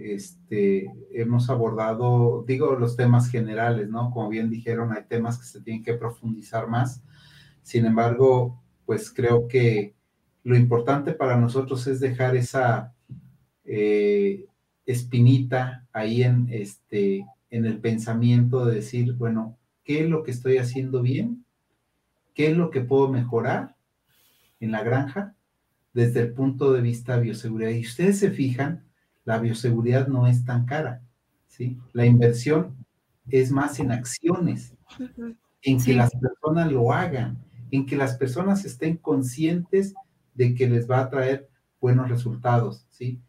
este, hemos abordado, digo, los temas generales, ¿no? Como bien dijeron, hay temas que se tienen que profundizar más. Sin embargo, pues creo que lo importante para nosotros es dejar esa eh, espinita ahí en, este, en el pensamiento de decir, bueno, ¿qué es lo que estoy haciendo bien? ¿Qué es lo que puedo mejorar en la granja? desde el punto de vista de bioseguridad. Y ustedes se fijan, la bioseguridad no es tan cara, ¿sí? La inversión es más en acciones, en que las personas lo hagan, en que las personas estén conscientes de que les va a traer buenos resultados, ¿sí?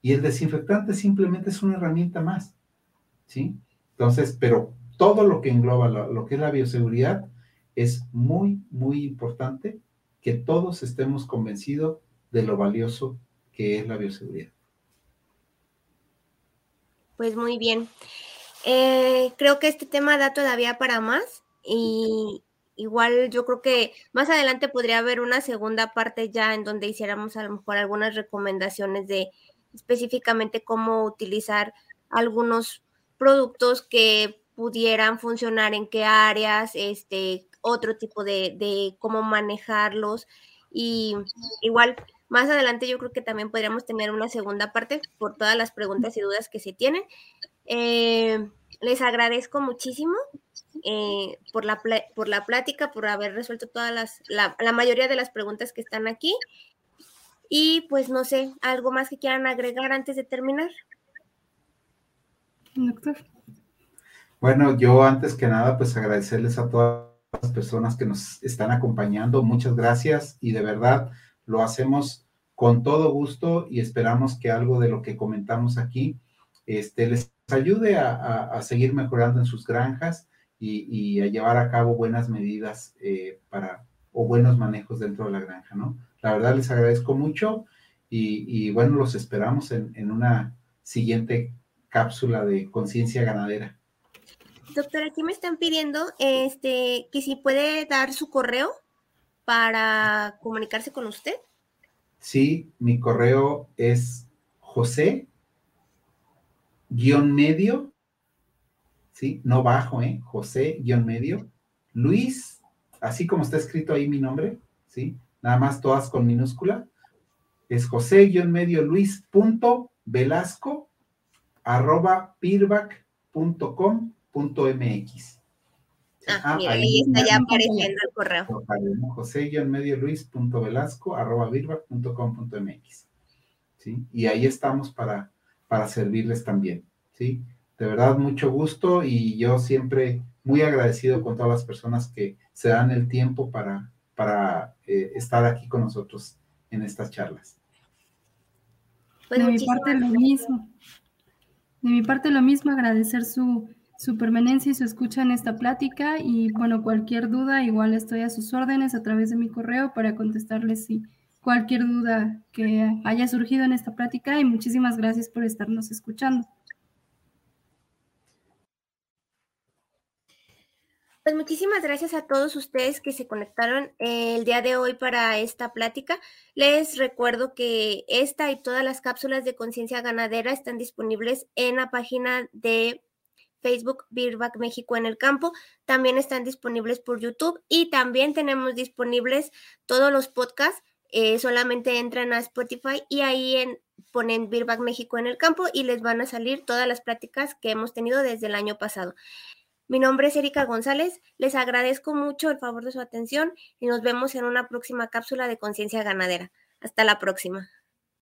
Y el desinfectante simplemente es una herramienta más, ¿sí? Entonces, pero todo lo que engloba lo, lo que es la bioseguridad es muy, muy importante que todos estemos convencidos de lo valioso que es la bioseguridad. Pues muy bien. Eh, creo que este tema da todavía para más y igual yo creo que más adelante podría haber una segunda parte ya en donde hiciéramos a lo mejor algunas recomendaciones de específicamente cómo utilizar algunos productos que pudieran funcionar en qué áreas, este, otro tipo de, de cómo manejarlos y igual más adelante yo creo que también podríamos tener una segunda parte por todas las preguntas y dudas que se tienen. Eh, les agradezco muchísimo eh, por, la por la plática, por haber resuelto todas las, la, mayoría de las preguntas que están aquí. Y pues no sé, ¿algo más que quieran agregar antes de terminar? Doctor. Bueno, yo antes que nada, pues agradecerles a todas las personas que nos están acompañando. Muchas gracias y de verdad lo hacemos con todo gusto y esperamos que algo de lo que comentamos aquí este, les ayude a, seguir mejorando en sus granjas y, a llevar a cabo buenas medidas eh, para o buenos manejos dentro de la granja, ¿no? La verdad les agradezco mucho y, bueno, los esperamos en, en una siguiente cápsula de conciencia ganadera. Doctora, aquí me están pidiendo este, que si puede dar su correo para comunicarse con usted. Sí, mi correo es José guion medio, sí, no bajo, ¿eh? José guion medio, Luis, así como está escrito ahí mi nombre, sí, nada más todas con minúscula, es José guion medio Luis punto Velasco arroba pirbac.com.mx. Ah, ah, mira, ahí, está ya apareciendo el correo. José-medio Velasco arroba birbac.com.mx. ¿Sí? Y ahí estamos para, para servirles también. ¿Sí? De verdad, mucho gusto y yo siempre muy agradecido con todas las personas que se dan el tiempo para, para eh, estar aquí con nosotros en estas charlas. Pues de mi parte lo mismo. De mi parte lo mismo, agradecer su, su permanencia y su escucha en esta plática y bueno, cualquier duda, igual estoy a sus órdenes a través de mi correo para contestarles si cualquier duda que haya surgido en esta plática y muchísimas gracias por estarnos escuchando. Pues muchísimas gracias a todos ustedes que se conectaron eh, el día de hoy para esta plática. Les recuerdo que esta y todas las cápsulas de conciencia ganadera están disponibles en la página de Facebook Beerback México en el campo. También están disponibles por YouTube y también tenemos disponibles todos los podcasts. Eh, solamente entran a Spotify y ahí en, ponen Beerback México en el campo y les van a salir todas las pláticas que hemos tenido desde el año pasado. Mi nombre es Erika González, les agradezco mucho el favor de su atención y nos vemos en una próxima cápsula de conciencia ganadera. Hasta la próxima.